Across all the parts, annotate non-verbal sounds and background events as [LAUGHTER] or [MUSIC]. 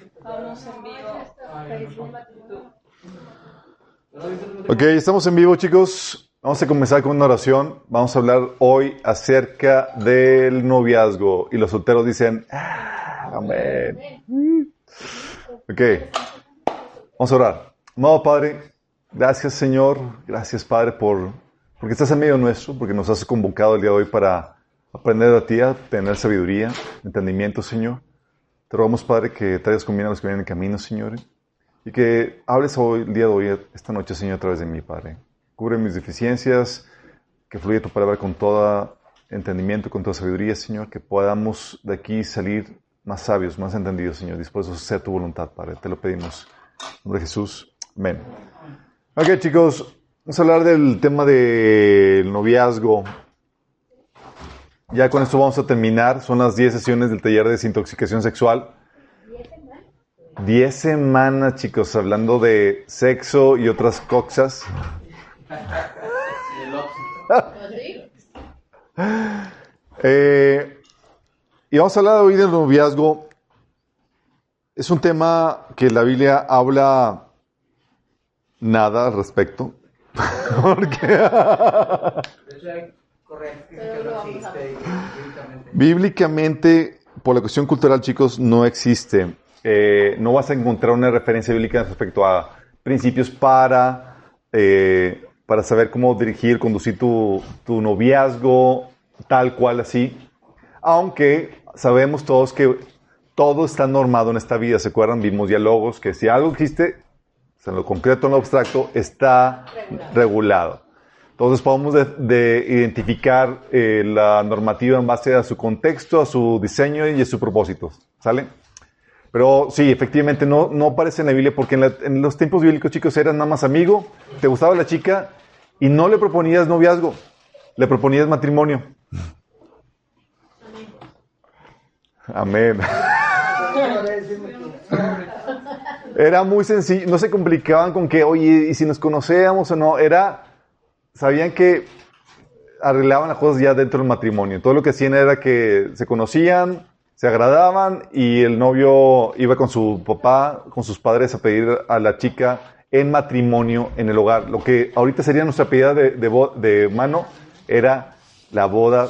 Estamos en vivo. Ok, estamos en vivo, chicos. Vamos a comenzar con una oración. Vamos a hablar hoy acerca del noviazgo. Y los solteros dicen, "Ah, amén. Ok, vamos a orar. Amado Padre, gracias Señor, gracias Padre por porque estás en medio nuestro, porque nos has convocado el día de hoy para aprender de ti, a tener sabiduría, entendimiento, Señor. Te rogamos, Padre, que traigas conmigo a los que vienen en camino, Señor, y que hables hoy, el día de hoy, esta noche, Señor, a través de mí, Padre. Cubre mis deficiencias, que fluya tu palabra con todo entendimiento, con toda sabiduría, Señor, que podamos de aquí salir más sabios, más entendidos, Señor, dispuestos a hacer tu voluntad, Padre. Te lo pedimos. En nombre de Jesús. Amén. Ok, chicos, vamos a hablar del tema del noviazgo. Ya con esto vamos a terminar. Son las 10 sesiones del taller de desintoxicación sexual. 10 semanas, chicos, hablando de sexo y otras cosas. Eh, y vamos a hablar hoy del noviazgo. Es un tema que la Biblia habla nada al respecto. [LAUGHS] Porque bíblicamente, por la cuestión cultural, chicos, no existe. Eh, no vas a encontrar una referencia bíblica respecto a principios para, eh, para saber cómo dirigir, conducir tu, tu noviazgo, tal cual así. Aunque sabemos todos que todo está normado en esta vida. ¿Se acuerdan? Vimos diálogos que si algo existe, en lo concreto, en lo abstracto, está regulado. Entonces podemos de, de identificar eh, la normativa en base a su contexto, a su diseño y a su propósito. ¿Sale? Pero sí, efectivamente no, no aparece en la Biblia porque en, en los tiempos bíblicos, chicos, eran nada más amigo, te gustaba la chica y no le proponías noviazgo, le proponías matrimonio. Amén. Era muy sencillo, no se complicaban con que, oye, y si nos conocíamos o no, era, sabían que arreglaban las cosas ya dentro del matrimonio. Todo lo que hacían era que se conocían, se agradaban y el novio iba con su papá, con sus padres a pedir a la chica en matrimonio en el hogar. Lo que ahorita sería nuestra pedida de, de, de mano era la boda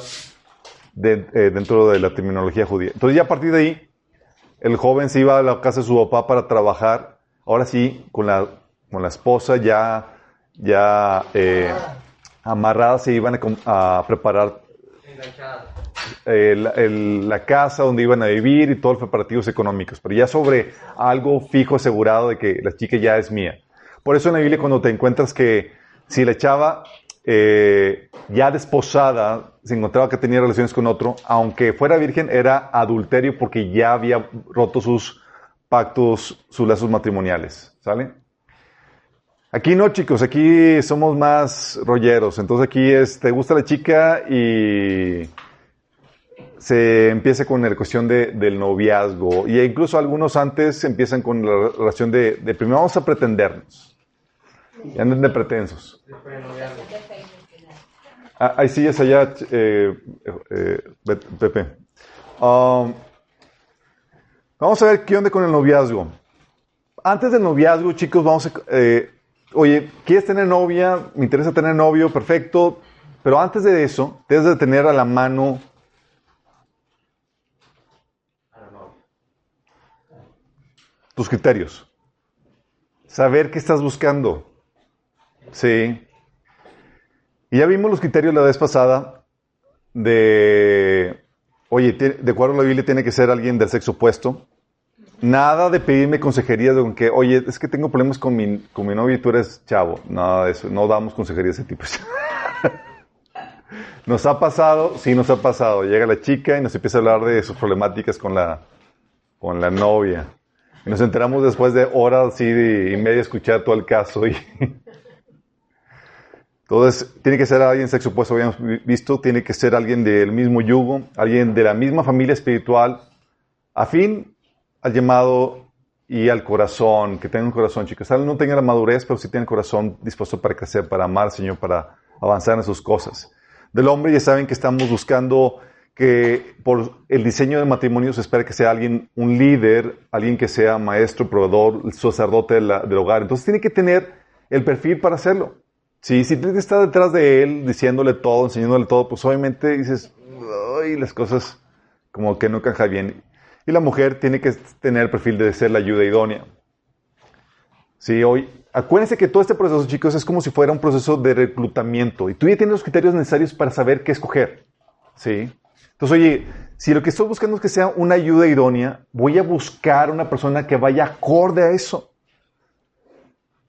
de, eh, dentro de la terminología judía. Entonces ya a partir de ahí, el joven se iba a la casa de su papá para trabajar. Ahora sí, con la, con la esposa ya, ya eh, amarrada se iban a, preparar el, la casa donde iban a vivir y todos los preparativos económicos. Pero ya sobre algo fijo, asegurado de que la chica ya es mía. Por eso en la Biblia cuando te encuentras que si la chava eh, ya desposada se encontraba que tenía relaciones con otro, aunque fuera virgen, era adulterio porque ya había roto sus pactos, sus lazos matrimoniales. ¿Sale? Aquí no, chicos, aquí somos más rolleros. Entonces aquí es, te gusta la chica y se empieza con la cuestión de, del noviazgo. Y incluso algunos antes empiezan con la relación de, de primero vamos a pretendernos. Y andan de pretensos. Ah, hay sillas allá, eh, eh, Pepe. Um, vamos a ver qué onda con el noviazgo. Antes del noviazgo, chicos, vamos a... Eh, oye, ¿quieres tener novia? Me interesa tener novio, perfecto. Pero antes de eso, debes de tener a la mano tus criterios. Saber qué estás buscando. Sí. Y ya vimos los criterios la vez pasada de, oye, de acuerdo a la Biblia tiene que ser alguien del sexo opuesto. Nada de pedirme consejerías de que, oye, es que tengo problemas con mi, con mi novio y tú eres chavo. Nada de eso. No damos consejerías de ese tipo. [LAUGHS] nos ha pasado, sí nos ha pasado. Llega la chica y nos empieza a hablar de sus problemáticas con la, con la novia. Y nos enteramos después de horas y media escuchar todo el caso y [LAUGHS] entonces, tiene que ser alguien sexo opuesto, habíamos visto, tiene que ser alguien del mismo yugo, alguien de la misma familia espiritual, afín al llamado y al corazón, que tenga un corazón, chicos. No tenga la madurez, pero sí tiene el corazón dispuesto para crecer, para amar al Señor, para avanzar en sus cosas. Del hombre ya saben que estamos buscando que por el diseño del matrimonio se espera que sea alguien, un líder, alguien que sea maestro, proveedor, sacerdote del hogar. Entonces tiene que tener el perfil para hacerlo. Sí, si tienes que estar detrás de él, diciéndole todo, enseñándole todo, pues obviamente dices, ay, las cosas como que no encajan bien. Y la mujer tiene que tener el perfil de ser la ayuda idónea. Sí, hoy, acuérdense que todo este proceso, chicos, es como si fuera un proceso de reclutamiento y tú ya tienes los criterios necesarios para saber qué escoger. Sí. Entonces, oye, si lo que estoy buscando es que sea una ayuda idónea, voy a buscar una persona que vaya acorde a eso.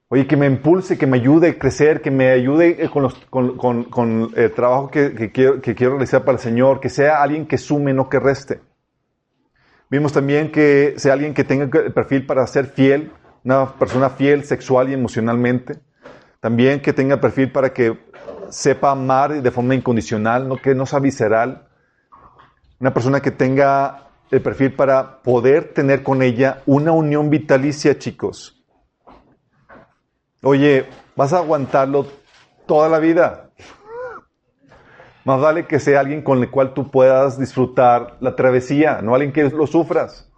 Oye, que me impulse, que me ayude a crecer, que me ayude eh, con, el trabajo que, quiero, que quiero realizar para el Señor, que sea alguien que sume, no que reste. Vimos también que sea alguien que tenga el perfil para ser fiel, una persona fiel sexual y emocionalmente. También que tenga el perfil para que sepa amar de forma incondicional, no que no sea visceral una persona que tenga el perfil para poder tener con ella una unión vitalicia, chicos. Oye, vas a aguantarlo toda la vida. Más vale que sea alguien con el cual tú puedas disfrutar la travesía, no alguien que lo sufras.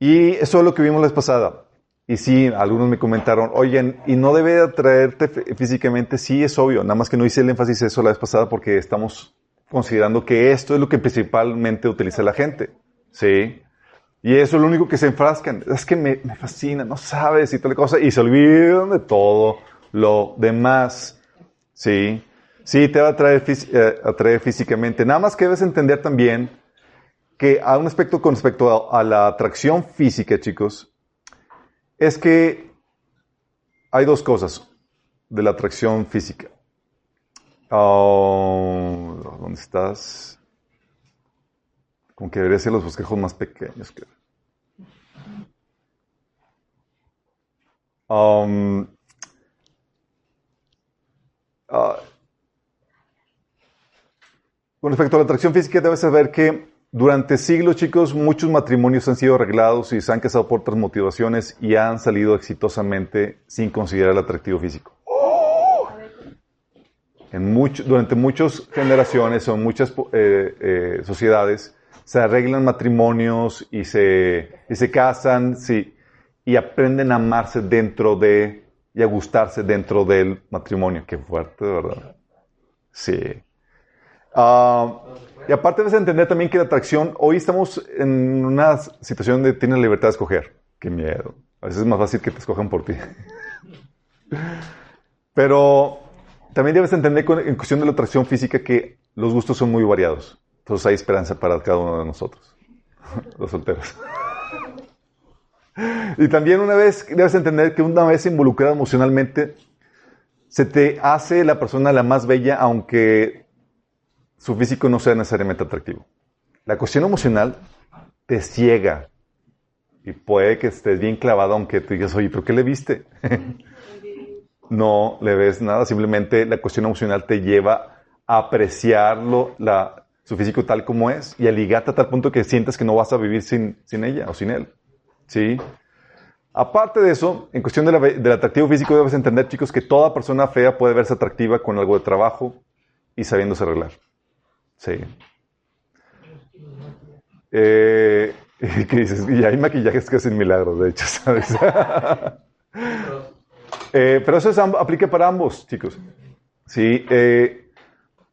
Y eso es lo que vimos la vez pasada. Y sí, algunos me comentaron, oye, ¿y no debe atraerte físicamente? Sí, es obvio, nada más que no hice el énfasis eso la vez pasada porque estamos considerando que esto es lo que principalmente utiliza la gente. ¿Sí? Y eso es lo único que se enfrascan. Es que me, fascina, no sabes y tal cosa. Y se olvidan de todo lo demás. ¿Sí? Sí, te va a atraer, eh, físicamente. Nada más que debes entender también que a un aspecto con respecto a la atracción física, chicos, es que hay dos cosas de la atracción física. Oh, ¿Dónde estás? Como que debería ser los bosquejos más pequeños. Que... Um, ah, con respecto a la atracción física, debes saber que durante siglos, chicos, muchos matrimonios han sido arreglados y se han casado por otras motivaciones y han salido exitosamente sin considerar el atractivo físico. En durante muchas generaciones o en muchas eh, eh, sociedades se arreglan matrimonios y se, y se casan y aprenden a amarse dentro de y a gustarse dentro del matrimonio. Qué fuerte, ¿verdad? Sí. Ah, y aparte debes entender también que la atracción, hoy estamos en una situación donde tienes libertad de escoger. Qué miedo. A veces es más fácil que te escojan por ti. [LAUGHS] Pero también debes entender en cuestión de la atracción física que los gustos son muy variados. Entonces hay esperanza para cada uno de nosotros, [LAUGHS] los solteros. [LAUGHS] Y también una vez debes entender que una vez involucrado emocionalmente, se te hace la persona la más bella, aunque su físico no sea necesariamente atractivo. La cuestión emocional te ciega y puede que estés bien clavado aunque te digas, oye, ¿pero qué le viste? [LAUGHS] no le ves nada, simplemente la cuestión emocional te lleva a apreciarlo, su físico tal como es y a ligarte a tal punto que sientas que no vas a vivir sin, sin ella o sin él. ¿Sí? Aparte de eso, en cuestión del atractivo físico, debes entender, chicos, que toda persona fea puede verse atractiva con algo de trabajo y sabiéndose arreglar. Sí. Eh, [LAUGHS] ¿Qué dices? Y hay maquillajes que hacen milagros, de hecho, ¿sabes? [LAUGHS] eh, pero eso aplica para ambos, chicos. Sí, eh,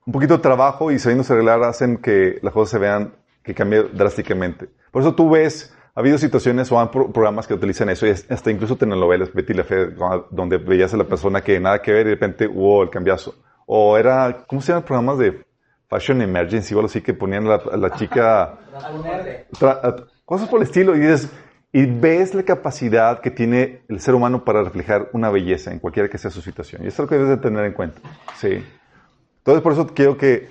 un poquito de trabajo y sabiéndose arreglar hacen que las cosas se vean, que cambie drásticamente. Por eso tú ves, ha habido situaciones o hay programas que utilizan eso, y hasta incluso telenovelas, Betty la Fe, donde veías a la persona que nada que ver y de repente hubo el cambiazo. O era, ¿cómo se llaman programas de Fashion Emergency o algo así que ponían a la, chica. [LAUGHS] cosas por el estilo. Y, dices, y ves la capacidad que tiene el ser humano para reflejar una belleza en cualquiera que sea su situación. Y eso es lo que debes de tener en cuenta. Sí. Entonces, por eso quiero que,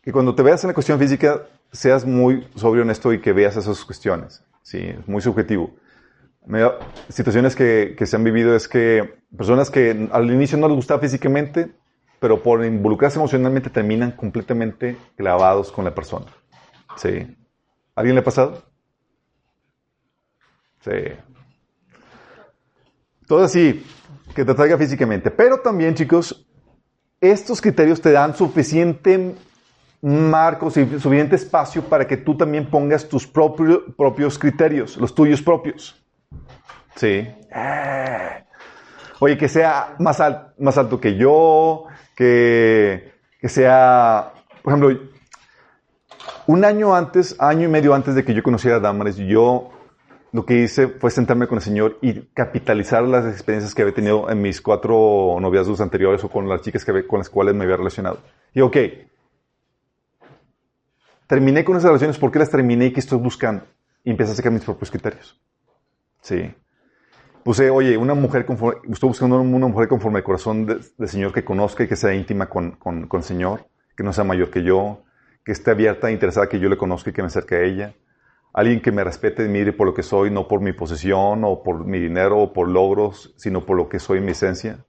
que cuando te veas en la cuestión física, seas muy sobrio, honesto y que veas esas cuestiones. Sí, es muy subjetivo. Situaciones que, que se han vivido es que personas que al inicio no les gustaba físicamente, pero por involucrarse emocionalmente terminan completamente clavados con la persona. ¿Sí? ¿Alguien le ha pasado? Sí. Todo así, que te traiga físicamente. Pero también, chicos, estos criterios te dan suficiente marco, suficiente espacio para que tú también pongas tus propios criterios, los tuyos propios. Sí. Eh. Oye, que sea más, más alto que yo, que, que sea, por ejemplo, un año antes, año y medio antes de que yo conociera a Damaris, yo lo que hice fue sentarme con el Señor y capitalizar las experiencias que había tenido en mis cuatro noviazgos anteriores o con las chicas que, con las cuales me había relacionado. Y ok, terminé con esas relaciones, ¿por qué las terminé y qué estoy buscando? Y empecé a sacar mis propios criterios. Sí. Puse, oye, una mujer conforme, estoy buscando una mujer conforme al corazón del Señor que conozca y que sea íntima con, con, con el Señor, que no sea mayor que yo, que esté abierta e interesada que yo le conozca y que me acerque a ella. Alguien que me respete y mire por lo que soy, no por mi posesión o por mi dinero o por logros, sino por lo que soy en mi esencia.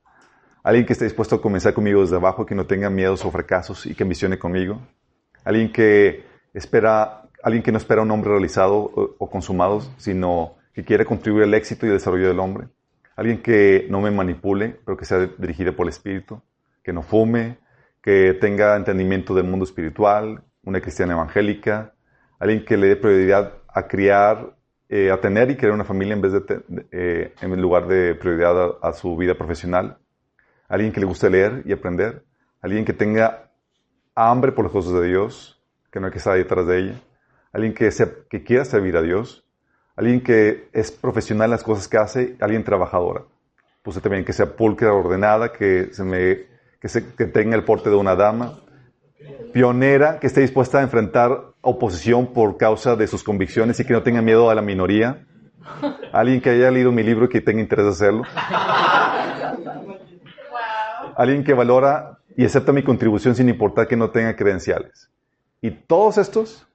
Alguien que esté dispuesto a comenzar conmigo desde abajo, que no tenga miedos o fracasos y que ambicione conmigo. Alguien que espera, alguien que no espera un hombre realizado o, consumado, sino que quiere contribuir al éxito y al desarrollo del hombre. Alguien que no me manipule, pero que sea dirigido por el Espíritu. Que no fume, que tenga entendimiento del mundo espiritual, una cristiana evangélica, alguien que le dé prioridad a criar, eh, a tener y crear una familia en vez de, eh, en lugar de prioridad a, su vida profesional, alguien que le guste leer y aprender, alguien que tenga hambre por las cosas de Dios, que no hay que estar detrás de ella, alguien que, que quiera servir a Dios, alguien que es profesional en las cosas que hace, alguien trabajadora. Puse también que sea pulcra, ordenada, que se me que, tenga el porte de una dama, pionera, que esté dispuesta a enfrentar oposición por causa de sus convicciones y que no tenga miedo a la minoría. Alguien que haya leído mi libro y que tenga interés de hacerlo. [LAUGHS] Alguien que valora y acepta mi contribución sin importar que no tenga credenciales. Y todos estos,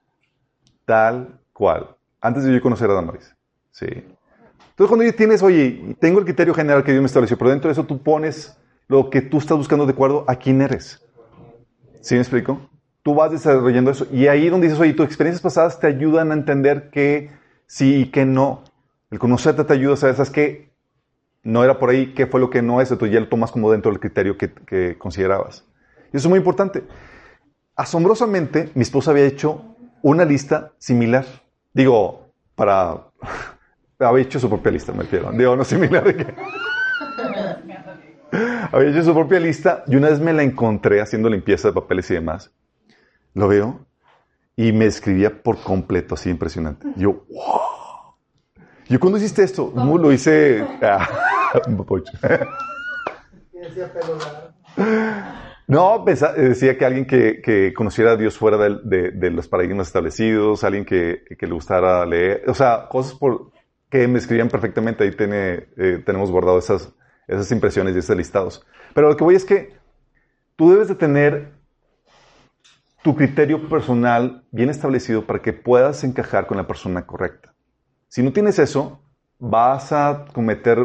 tal cual. Antes de yo conocer a Damaris. Sí. Entonces, cuando tienes, oye, tengo el criterio general que Dios me estableció, pero dentro de eso tú pones lo que tú estás buscando de acuerdo a quién eres. ¿Sí me explico? Tú vas desarrollando eso. Y ahí donde dices, oye, tus experiencias pasadas te ayudan a entender que sí y que no. El conocerte te ayuda a saber, ¿sabes qué? No era por ahí, qué fue lo que no es, entonces ya lo tomas como dentro del criterio que, que considerabas. Y eso es muy importante. Asombrosamente, mi esposa había hecho una lista similar. Digo, para... [LAUGHS] había hecho su propia lista, me refiero. Digo, no similar de qué. [LAUGHS] Había hecho su propia lista y una vez me la encontré haciendo limpieza de papeles y demás. Lo veo y me escribía por completo, así impresionante. Yo, wow. Yo cuando hiciste esto, ¿cómo lo hice? [LAUGHS] Ah, no, decía que alguien que, conociera a Dios fuera de, los paradigmas establecidos, alguien que, le gustara leer, o sea, cosas por, que me escribían perfectamente. Ahí tiene, eh, tenemos guardado esas, esas impresiones y esos listados. Pero lo que voy es que tú debes de tener tu criterio personal bien establecido para que puedas encajar con la persona correcta. Si no tienes eso, vas a cometer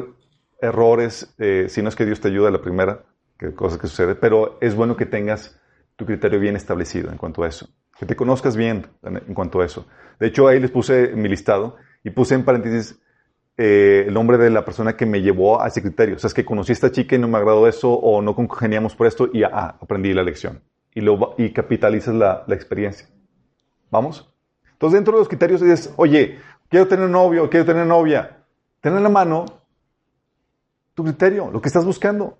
errores, eh, si no es que Dios te ayuda a la primera, que cosa que sucede, pero es bueno que tengas tu criterio bien establecido en cuanto a eso, que te conozcas bien en cuanto a eso. De hecho, ahí les puse mi listado y puse en paréntesis eh, el nombre de la persona que me llevó a ese criterio. O sea, es que conocí a esta chica y no me agradó eso o no congeniamos por esto y ah, aprendí la lección. Y, lo, y capitalizas la, la experiencia. ¿Vamos? Entonces, dentro de los criterios dices, oye, quiero tener novio, quiero tener novia. Ten en la mano tu criterio, lo que estás buscando.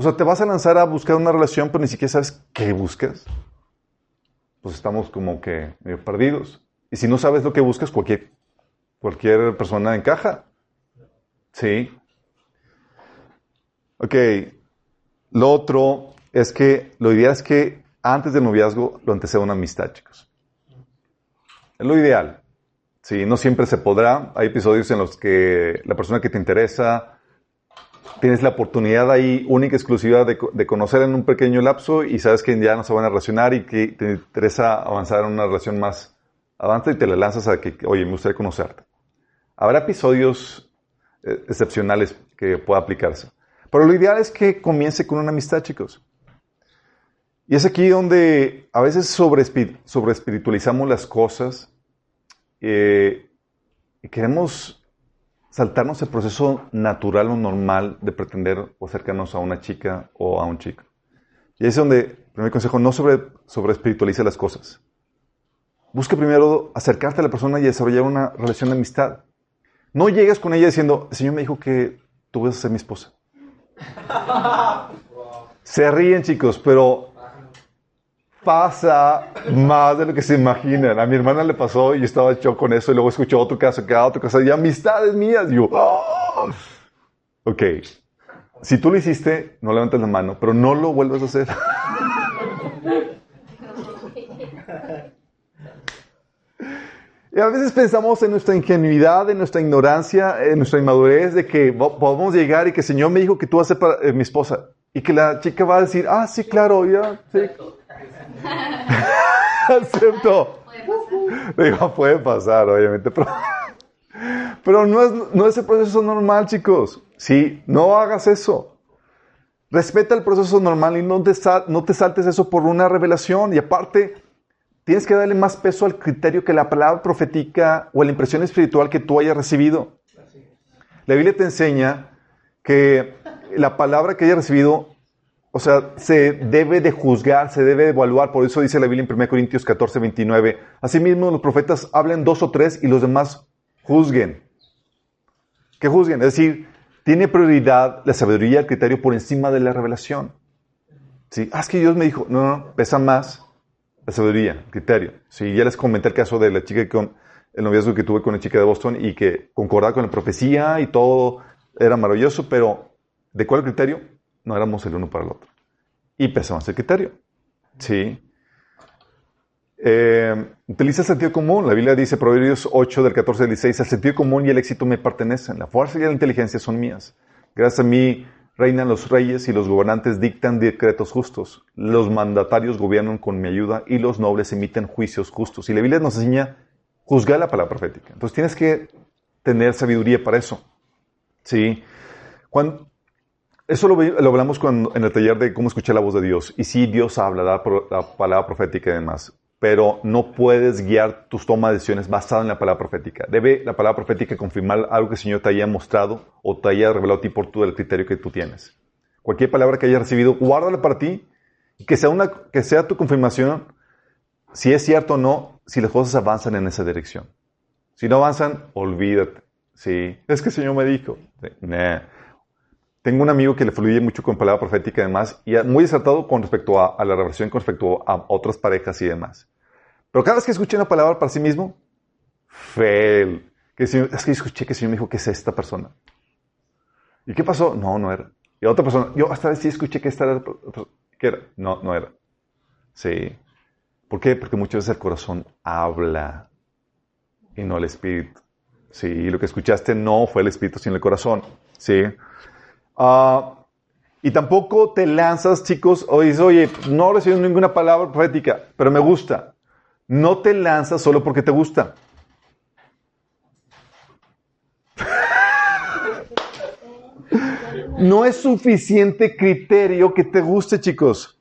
O sea, te vas a lanzar a buscar una relación, pero ni siquiera sabes qué buscas. Pues estamos como que medio perdidos. Y si no sabes lo que buscas, cualquier Cualquier persona encaja. Sí. Ok. Lo otro es que lo ideal es que antes del noviazgo lo anteceda una amistad, chicos. Es lo ideal. Sí, no siempre se podrá. Hay episodios en los que la persona que te interesa tienes la oportunidad ahí única, exclusiva de, de, conocer en un pequeño lapso y sabes que ya no se van a relacionar y que te interesa avanzar en una relación más avanza y te la lanzas a que, oye, me gustaría conocerte. Habrá episodios eh, excepcionales que pueda aplicarse. Pero lo ideal es que comience con una amistad, chicos. Y es aquí donde a veces sobre, sobre espiritualizamos las cosas eh, y queremos saltarnos el proceso natural o normal de pretender o acercarnos a una chica o a un chico. Y es donde, primer consejo, no sobre, sobre espiritualice las cosas. Busca primero acercarte a la persona y desarrollar una relación de amistad. No llegues con ella diciendo, el Señor me dijo que tú vas a ser mi esposa. [LAUGHS] Se ríen, chicos, pero pasa más de lo que se imaginan. A mi hermana le pasó y yo estaba hecho con eso y luego escuchó otro caso, que otro caso, y amistades mías. Y yo, ¡Oh! ok, si tú lo hiciste, no levantes la mano, pero no lo vuelvas a hacer. [LAUGHS] Y a veces pensamos en nuestra ingenuidad, en nuestra ignorancia, en nuestra inmadurez de que podemos llegar y que el Señor me dijo que tú vas a ser para, eh, mi esposa. Y que la chica va a decir, ah, sí, claro, ya, sí. [LAUGHS] Acepto. Pasar. puede pasar, obviamente, pero, pero no, es, no es el proceso normal, chicos. Sí, no hagas eso. Respeta el proceso normal y no te, no te saltes eso por una revelación. Y aparte, tienes que darle más peso al criterio que la palabra profética o la impresión espiritual que tú hayas recibido. La Biblia te enseña que la palabra que hayas recibido, o sea, se debe de juzgar, se debe de evaluar. Por eso dice la Biblia en 1 Corintios 14, 29. Asimismo, los profetas hablen dos o tres y los demás juzguen. ¿Qué juzguen? Es decir, tiene prioridad la sabiduría, el criterio por encima de la revelación. ¿Sí? Ah, es que Dios me dijo, no, no, pesa más la sabiduría, criterio. Sí, ya les comenté el caso de la chica con el noviazgo que tuve con la chica de Boston y que concordaba con la profecía y todo era maravilloso, pero ¿de cuál criterio? No éramos el uno para el otro. Y pesamos el criterio. Sí. Eh, utiliza el sentido común. La Biblia dice, Proverbios 8 del 14 al 16, el sentido común y el éxito me pertenecen. La fuerza y la inteligencia son mías. Gracias a mí Reinan los reyes y los gobernantes dictan decretos justos. Los mandatarios gobiernan con mi ayuda y los nobles emiten juicios justos. Y la Biblia nos enseña juzgar la palabra profética. Entonces tienes que tener sabiduría para eso. ¿Sí? Cuando, eso lo, hablamos cuando, en el taller de cómo escuchar la voz de Dios. Y sí, Dios habla, la, la palabra profética y demás pero no puedes guiar tus tomas de decisiones basado en la palabra profética. Debe la palabra profética confirmar algo que el Señor te haya mostrado o te haya revelado a ti por tu, el criterio que tú tienes. Cualquier palabra que hayas recibido, guárdala para ti y que sea, una, que sea tu confirmación si es cierto o no, si las cosas avanzan en esa dirección. Si no avanzan, olvídate. Sí, es que el Señor me dijo. Tengo un amigo que le fluye mucho con palabra profética y demás, y muy acertado con respecto a, la revelación, con respecto a otras parejas y demás. Pero cada vez que escuché una palabra para sí mismo, fail. Que es que escuché que el Señor me dijo que es esta persona. ¿Y qué pasó? No, no era. Y otra persona, yo hasta sí escuché que esta era, ¿qué era? No, no era. Sí. ¿Por qué? Porque muchas veces el corazón habla y no el espíritu. Sí, y lo que escuchaste no fue el espíritu, sino el corazón. Sí. Uh, y tampoco te lanzas, chicos, o dices, oye, no recibí ninguna palabra profética, pero me gusta. No te lanzas solo porque te gusta. [LAUGHS] no es suficiente criterio que te guste, chicos.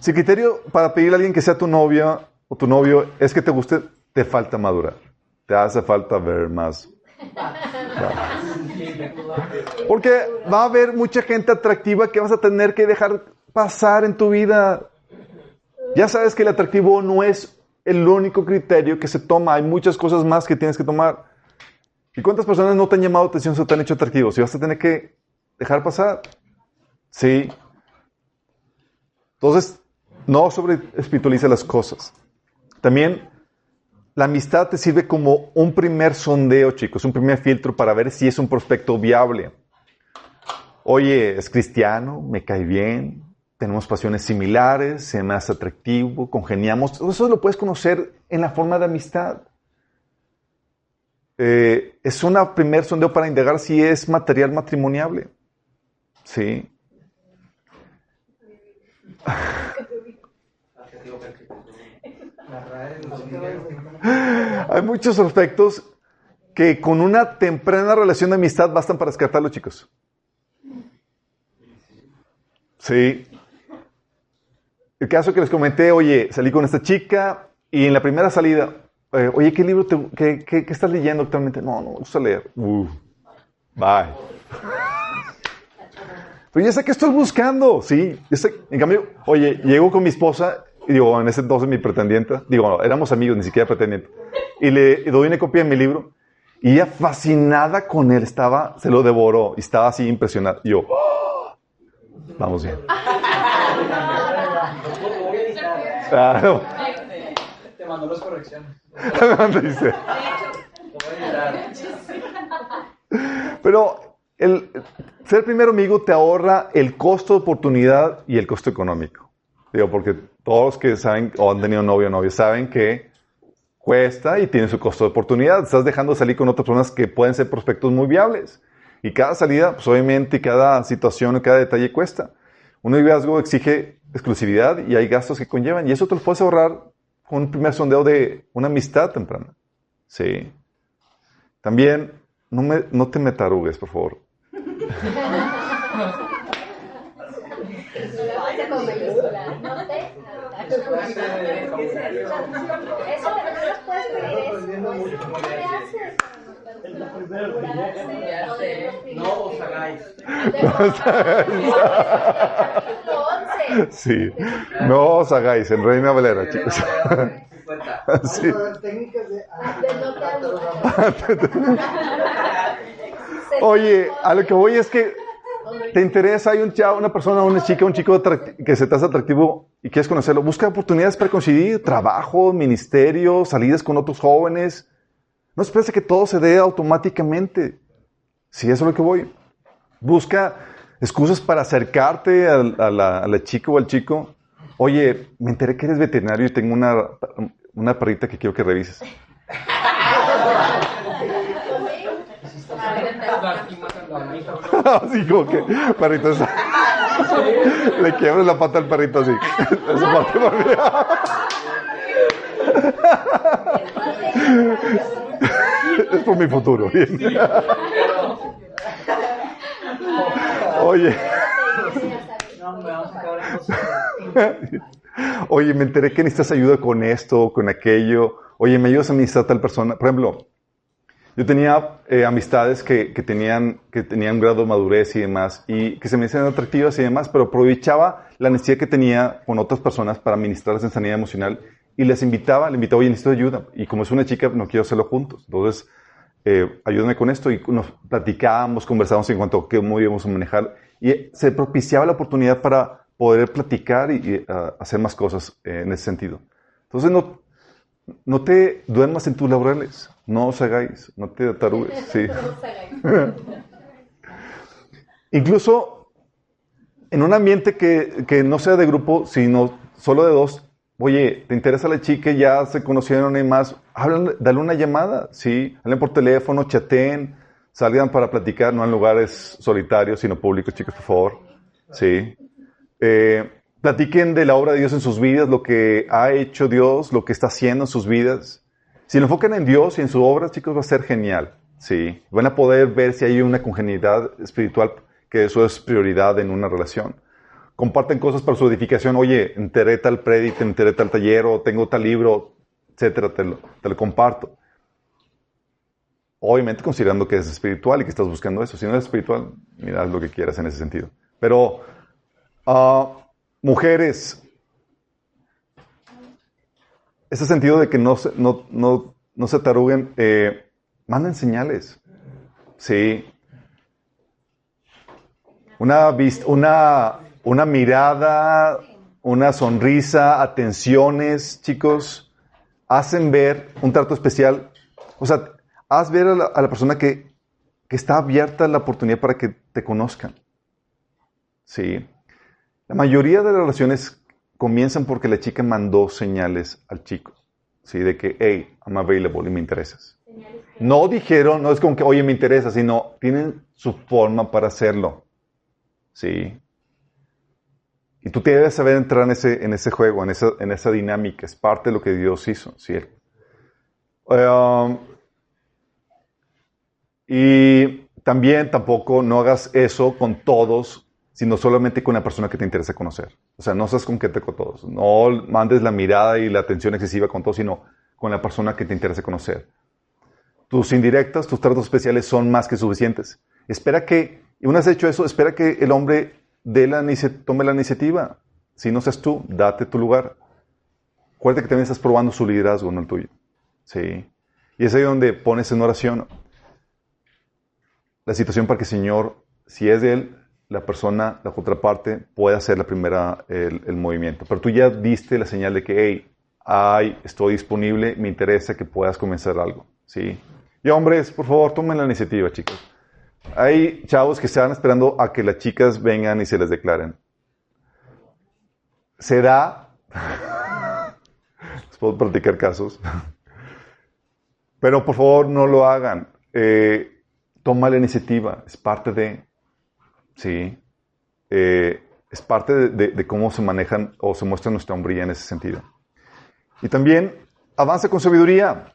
Si criterio para pedirle a alguien que sea tu novia o tu novio es que te guste, te falta madurar. Te hace falta ver más. [LAUGHS] Porque va a haber mucha gente atractiva que vas a tener que dejar pasar en tu vida. Ya sabes que el atractivo no es el único criterio que se toma. Hay muchas cosas más que tienes que tomar. ¿Y cuántas personas no te han llamado atención se te han hecho atractivos? Y vas a tener que dejar pasar. Sí. Entonces, no sobre espiritualiza las cosas. También la amistad te sirve como un primer sondeo, chicos, un primer filtro para ver si es un prospecto viable. Oye, es cristiano, me cae bien, tenemos pasiones similares, se me hace atractivo, congeniamos. Eso lo puedes conocer en la forma de amistad. Eh, es un primer sondeo para indagar si es material matrimoniable. Sí. [LAUGHS] [GASPS] Hay muchos aspectos que con una temprana relación de amistad bastan para descartarlo, chicos. Sí. El caso que les comenté, oye, salí con esta chica y en la primera salida, eh, oye, ¿qué libro te, qué, estás leyendo actualmente? No, no, me gusta leer. Uh, bye. [LAUGHS] Pero ya sé que estoy buscando, sí. en cambio, oye, llego con mi esposa y digo, en ese entonces mi pretendiente, digo, éramos amigos, ni siquiera pretendiente, y le doy una copia de mi libro y ella fascinada con él estaba, se lo devoró y estaba así impresionada. Y yo, ¡Oh! vamos bien. Claro. Te mandó las correcciones. [LAUGHS] Dice. Pero el ser primer amigo te ahorra el costo de oportunidad y el costo económico. Digo, porque todos los que saben o han tenido novio o novio saben que cuesta y tiene su costo de oportunidad. Estás dejando de salir con otras personas que pueden ser prospectos muy viables. Y cada salida, pues obviamente, cada situación, cada detalle cuesta. Un noviazgo exige exclusividad y hay gastos que conllevan. Y eso te lo puedes ahorrar con un primer sondeo de una amistad temprana. Sí. También, no, no te metarugues, por favor. [LAUGHS] No os hagáis. Sí, no os hagáis, en Reina Valera, chicos. Sí. Oye, a lo que voy es que te interesa, hay un chavo, una persona, una chica, un chico que se te hace atractivo y quieres conocerlo. Busca oportunidades para conseguir trabajo, ministerio, salidas con otros jóvenes. No esperes que todo se dé automáticamente. Si eso es lo que voy. Busca excusas para acercarte a, la, chica o al chico. Oye, me enteré que eres veterinario y tengo una, una perrita que quiero que revises. Así como que, perrito, le quiebras la pata al perrito así. Esa parte es por mi futuro. Oye. Oye, me enteré que necesitas ayuda con esto, con aquello. Oye, me ayudas a administrar tal persona. Por ejemplo, yo tenía eh, amistades que, tenían, que tenían un grado de madurez y demás, y que se me hacían atractivas y demás, pero aprovechaba la necesidad que tenía con otras personas para administrarlas en sanidad emocional y les invitaba, le invitaba, oye, necesito ayuda. Y como es una chica, no quiero hacerlo juntos. Entonces, eh, ayúdame con esto. Y nos platicábamos, conversábamos en cuanto a cómo íbamos a manejar. Y se propiciaba la oportunidad para poder platicar y, ah, hacer más cosas eh, en ese sentido. Entonces, no, no te duermas en tus laureles. No os hagáis. No te atarugues. [LAUGHS] Sí. [LAUGHS] Incluso en un ambiente que, que no sea de grupo, sino solo de dos, Oye, ¿te interesa la chica? Ya se conocieron y más. Hablan, dale una llamada, ¿sí? Hablen por teléfono, chateen, salgan para platicar, no en lugares solitarios, sino públicos, chicos, por favor. ¿Sí? Eh, platiquen de la obra de Dios en sus vidas, lo que ha hecho Dios, lo que está haciendo en sus vidas. Si lo enfocan en Dios y en su obra, chicos, va a ser genial. ¿Sí? Van a poder ver si hay una congenidad espiritual, que eso es prioridad en una relación comparten cosas para su edificación. Oye, enteré tal prédito, enteré tal taller, o tengo tal libro, etcétera, te lo, comparto. Obviamente considerando que es espiritual y que estás buscando eso. Si no es espiritual, mira lo que quieras en ese sentido. Pero, uh, mujeres, ese sentido de que no se, no, no, no se taruguen, eh, manden señales. Sí. Una, una una mirada, una sonrisa, atenciones, chicos, hacen ver un trato especial. O sea, haz ver a la, persona que, que, está abierta la oportunidad para que te conozcan. Sí. La mayoría de las relaciones comienzan porque la chica mandó señales al chico. Sí, de que, hey, I'm available y me interesas. No dijeron, no es como que, oye, me interesa, sino tienen su forma para hacerlo. Sí. Y tú debes saber entrar en ese, en ese juego, en esa, en esa dinámica. Es parte de lo que Dios hizo. ¿sí? Um, y también tampoco no hagas eso con todos, sino solamente con la persona que te interesa conocer. O sea, no seas conquete con todos. No mandes la mirada y la atención excesiva con todos, sino con la persona que te interesa conocer. Tus indirectas, tus tratos especiales son más que suficientes. Espera que, una vez hecho eso, espera que el hombre de la, tome la iniciativa. Si no seas tú, date tu lugar. Acuérdate que también estás probando su liderazgo, no el tuyo. Sí. Y es ahí donde pones en oración la situación para que el Señor, si es de Él, la persona, la contraparte, pueda hacer la primera, el, movimiento. Pero tú ya diste la señal de que, hey, ay, estoy disponible, me interesa que puedas comenzar algo. ¿sí? Y hombres, por favor, tomen la iniciativa, chicos. Hay chavos que están esperando a que las chicas vengan y se les declaren. Se da. [LAUGHS] puedo practicar casos. Pero por favor, no lo hagan. Eh, toma la iniciativa. Es parte de. Sí. Eh, es parte de, cómo se manejan o se muestra nuestra hombría en ese sentido. Y también avanza con sabiduría.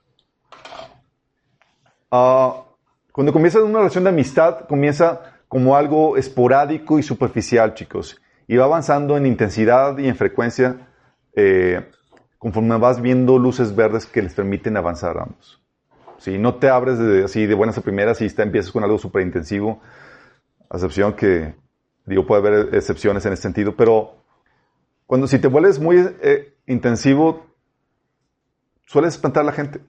Ah, cuando comienza una relación de amistad, comienza como algo esporádico y superficial, chicos. Y va avanzando en intensidad y en frecuencia eh, conforme vas viendo luces verdes que les permiten avanzar ambos. Si no te abres de, así de buenas a primeras y está, empiezas con algo súper intensivo, a excepción que, digo, puede haber excepciones en ese sentido, pero cuando si te vuelves muy eh, intensivo, sueles espantar a la gente.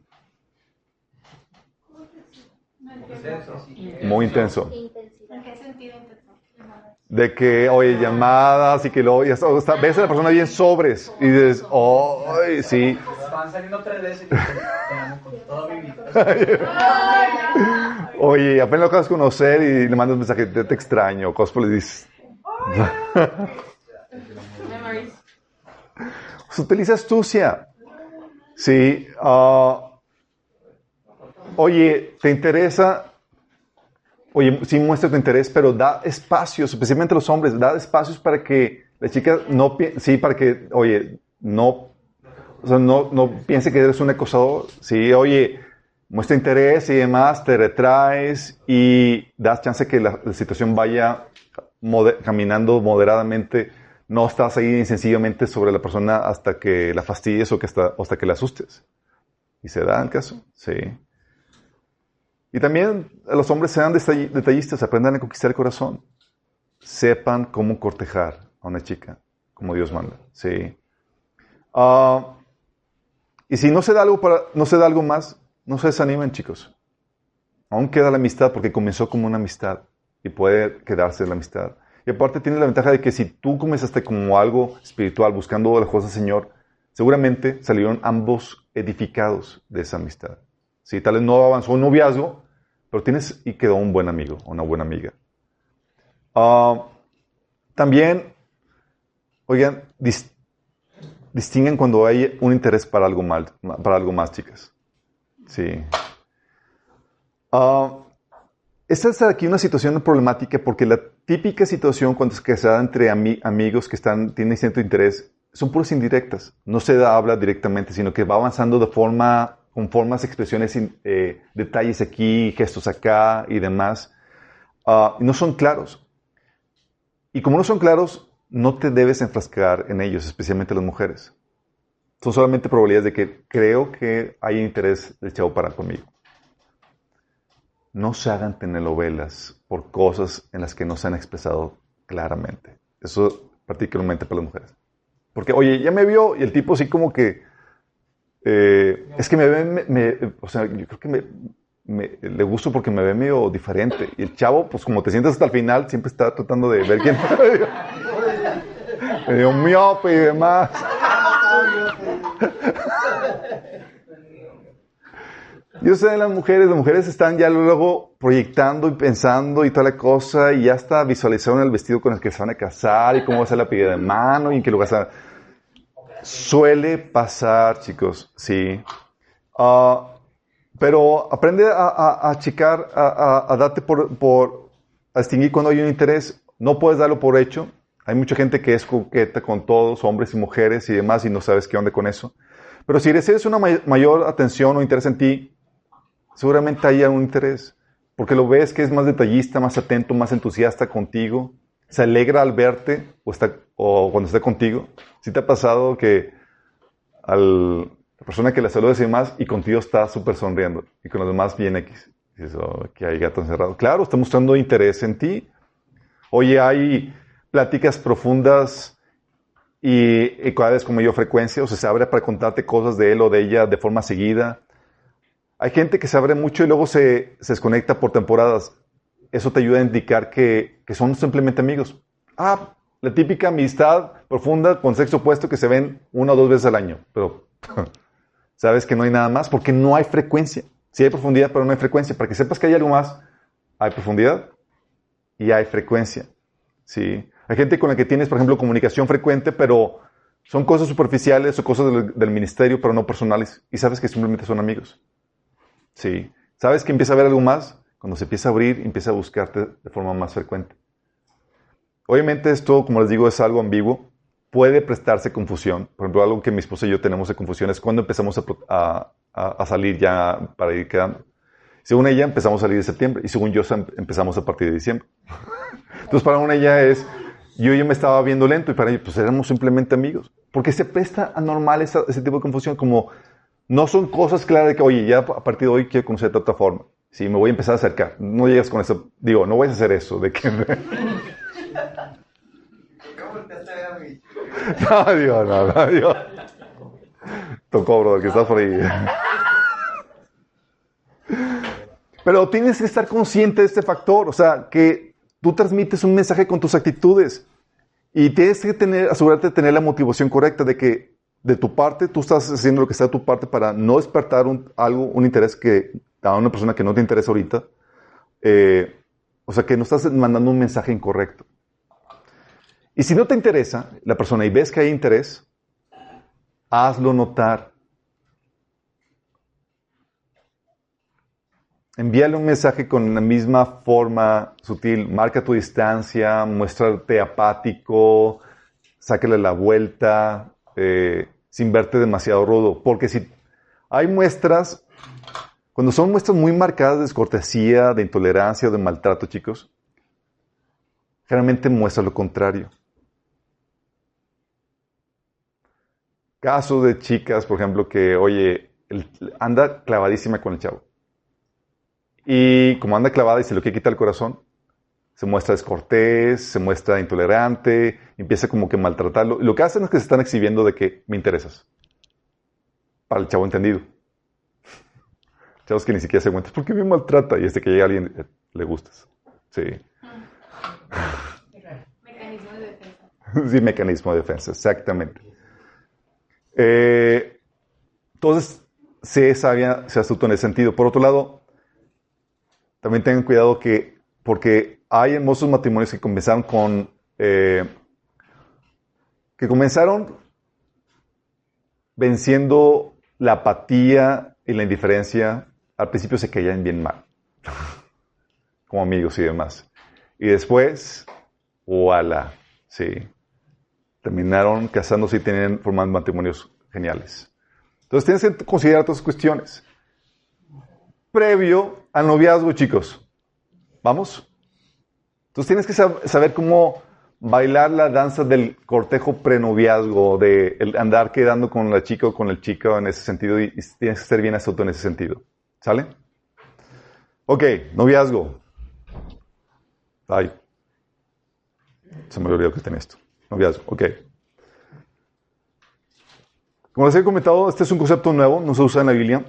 Muy intenso. ¿En qué sentido De que, oye, llamadas y que luego, ya está, ves a la persona bien sobres y dices, ¡ay, sí! Van saliendo tres veces y [LAUGHS] todo [LAUGHS] Oye, apenas lo acabas de conocer y le mandas un mensaje, te, te extraño, cosplay, le dices. [LAUGHS] Se utiliza astucia. Sí. Uh, oye, ¿te interesa? Oye, sí muestra tu interés, pero da espacios, especialmente los hombres, da espacios para que la chica no, sí, para que, oye, no, o sea, no, piense que eres un acosador. Sí, oye, muestra interés y demás, te retraes y das chance que la, situación vaya caminando moderadamente. No estás ahí sencillamente sobre la persona hasta que la fastidies o hasta, hasta que la asustes. ¿Y se da el caso? Sí. Y también los hombres sean detallistas, aprendan a conquistar el corazón. Sepan cómo cortejar a una chica, como Dios manda. Sí. Ah, y si no se da algo para, no se da algo más, no se desanimen, chicos. Aún queda la amistad porque comenzó como una amistad y puede quedarse la amistad. Y aparte tiene la ventaja de que si tú comenzaste como algo espiritual, buscando las cosas del Señor, seguramente salieron ambos edificados de esa amistad. Si tal vez no avanzó un noviazgo, pero tienes y quedó un buen amigo, una buena amiga. Ah, también, oigan, distinguen cuando hay un interés para algo, mal, para algo más, chicas. Sí. Uh, esta es aquí una situación problemática porque la típica situación cuando que se da entre amigos que están, tienen cierto interés son puras indirectas. No se habla directamente, sino que va avanzando de forma con formas, expresiones, eh, detalles aquí, gestos acá y demás, uh, no son claros. Y como no son claros, no te debes enfrascar en ellos, especialmente las mujeres. Son solamente probabilidades de que creo que hay interés del chavo para conmigo. No se hagan telenovelas por cosas en las que no se han expresado claramente. Eso particularmente para las mujeres. Porque, oye, ya me vio y el tipo sí como que eh, es que me ve, o sea, yo creo que me, le gusto porque me ve medio diferente. Y el chavo, pues como te sientes hasta el final, siempre está tratando de ver quién. [LAUGHS] medio miope y demás. Yo sé de las mujeres, las mujeres están ya luego proyectando y pensando y toda la cosa, y ya está visualizaron el vestido con el que se van a casar y cómo va a ser la pedida de mano y en qué lugar se Suele pasar, chicos, sí. Ah, pero aprende a, a, checar, a, darte por, por, a distinguir cuando hay un interés. No puedes darlo por hecho. Hay mucha gente que es coqueta con todos, hombres y mujeres y demás, y no sabes qué onda con eso. Pero si recibes una mayor atención o interés en ti, seguramente hay un interés. Porque lo ves que es más detallista, más atento, más entusiasta contigo se alegra al verte o, cuando está contigo. Si te ha pasado que al, la persona que le saludas y demás y contigo está súper sonriendo y con los demás bien X. Dices, oh, que hay gato encerrado. Claro, está mostrando interés en ti. Oye, hay pláticas profundas y, cada vez con mayor frecuencia, o se abre para contarte cosas de él o de ella de forma seguida. Hay gente que se abre mucho y luego se, se desconecta por temporadas. Eso te ayuda a indicar que, que son simplemente amigos. Ah, la típica amistad profunda con sexo opuesto que se ven una o dos veces al año. Pero [LAUGHS] sabes que no hay nada más porque no hay frecuencia. Sí hay profundidad, pero no hay frecuencia. Para que sepas que hay algo más, hay profundidad y hay frecuencia. ¿sí? Hay gente con la que tienes, por ejemplo, comunicación frecuente, pero son cosas superficiales o cosas del, ministerio, pero no personales. Y sabes que simplemente son amigos. ¿sí? Sabes que empieza a haber algo más cuando se empieza a abrir, empieza a buscarte de forma más frecuente. Obviamente esto, como les digo, es algo ambiguo. Puede prestarse confusión. Por ejemplo, algo que mi esposa y yo tenemos de confusión es cuando empezamos a, a, salir ya para ir quedando. Según ella, empezamos a salir de septiembre y según yo empezamos a partir de diciembre. [LAUGHS] Entonces, para una ella es, yo ya me estaba viendo lento y para ella, pues éramos simplemente amigos. Porque se presta anormal ese, ese tipo de confusión, como no son cosas claras de que, oye, ya a partir de hoy quiero conocer de otra forma. Sí, me voy a empezar a acercar. No llegas con eso. Digo, no voy a hacer eso. De que... [LAUGHS] [LAUGHS] no, Dios, no, no, Dios. Tocó, bro, que estás por ahí. [LAUGHS] Pero tienes que estar consciente de este factor, o sea, que tú transmites un mensaje con tus actitudes y tienes que tener, asegurarte de tener la motivación correcta de que de tu parte tú estás haciendo lo que está de tu parte para no despertar un, algo, un interés que a una persona que no te interesa ahorita. Eh, o sea, que no estás mandando un mensaje incorrecto. Y si no te interesa la persona y ves que hay interés, hazlo notar. Envíale un mensaje con la misma forma sutil. Marca tu distancia, muéstrate apático, sáquele la vuelta, eh, sin verte demasiado rudo. Porque si hay muestras, cuando son muestras muy marcadas de descortesía, de intolerancia o de maltrato, chicos, generalmente muestra lo contrario. Casos de chicas, por ejemplo, que, oye, anda clavadísima con el chavo. Y como anda clavada y se lo quiere quitar el corazón, se muestra descortés, se muestra intolerante, empieza como que maltratarlo. Y lo que hacen es que se están exhibiendo de que me interesas. Para el chavo entendido. [LAUGHS] Chavos que ni siquiera se cuentan, ¿por qué me maltrata? Y este que llega alguien, eh, le gustas. Sí. Mecanismo de defensa. [LAUGHS] sí, mecanismo de defensa, exactamente. Eh, entonces, se sabia, se astuto en ese sentido. Por otro lado, también tengan cuidado que, porque hay hermosos matrimonios que comenzaron con, eh, que comenzaron venciendo la apatía y la indiferencia. Al principio se caían bien mal, [LAUGHS] como amigos y demás. Y después, voilà, sí, terminaron casándose y formando matrimonios geniales. Entonces tienes que considerar otras cuestiones. Previo al noviazgo, chicos. ¿Vamos? Entonces tienes que saber cómo bailar la danza del cortejo prenoviazgo, de andar quedando con la chica o con el chico en ese sentido y, tienes que ser bien astuto en ese sentido. ¿Sale? Ok, noviazgo. Ay. Se me olvidó que en esto. Noviazgo, ok. Como les he comentado, este es un concepto nuevo, no se usa en la Biblia,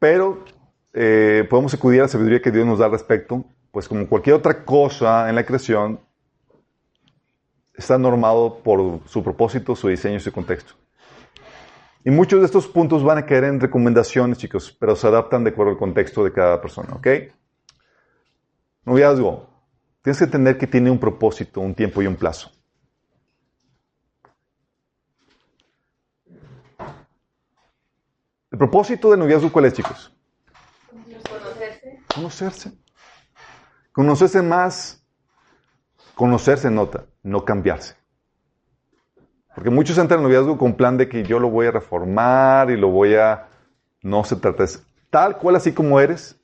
pero eh, podemos acudir a la sabiduría que Dios nos da al respecto, pues como cualquier otra cosa en la creación, está normado por su propósito, su diseño y su contexto. Y muchos de estos puntos van a caer en recomendaciones, chicos, pero se adaptan de acuerdo al contexto de cada persona, ¿ok? Noviazgo. Tienes que entender que tiene un propósito, un tiempo y un plazo. ¿El propósito del noviazgo cuál es, chicos? Conocerse. Conocerse. Más. Conocerse nota, no cambiarse. Porque muchos entran en el noviazgo con plan de que yo lo voy a reformar y lo voy a... No se trata de tal cual así como eres,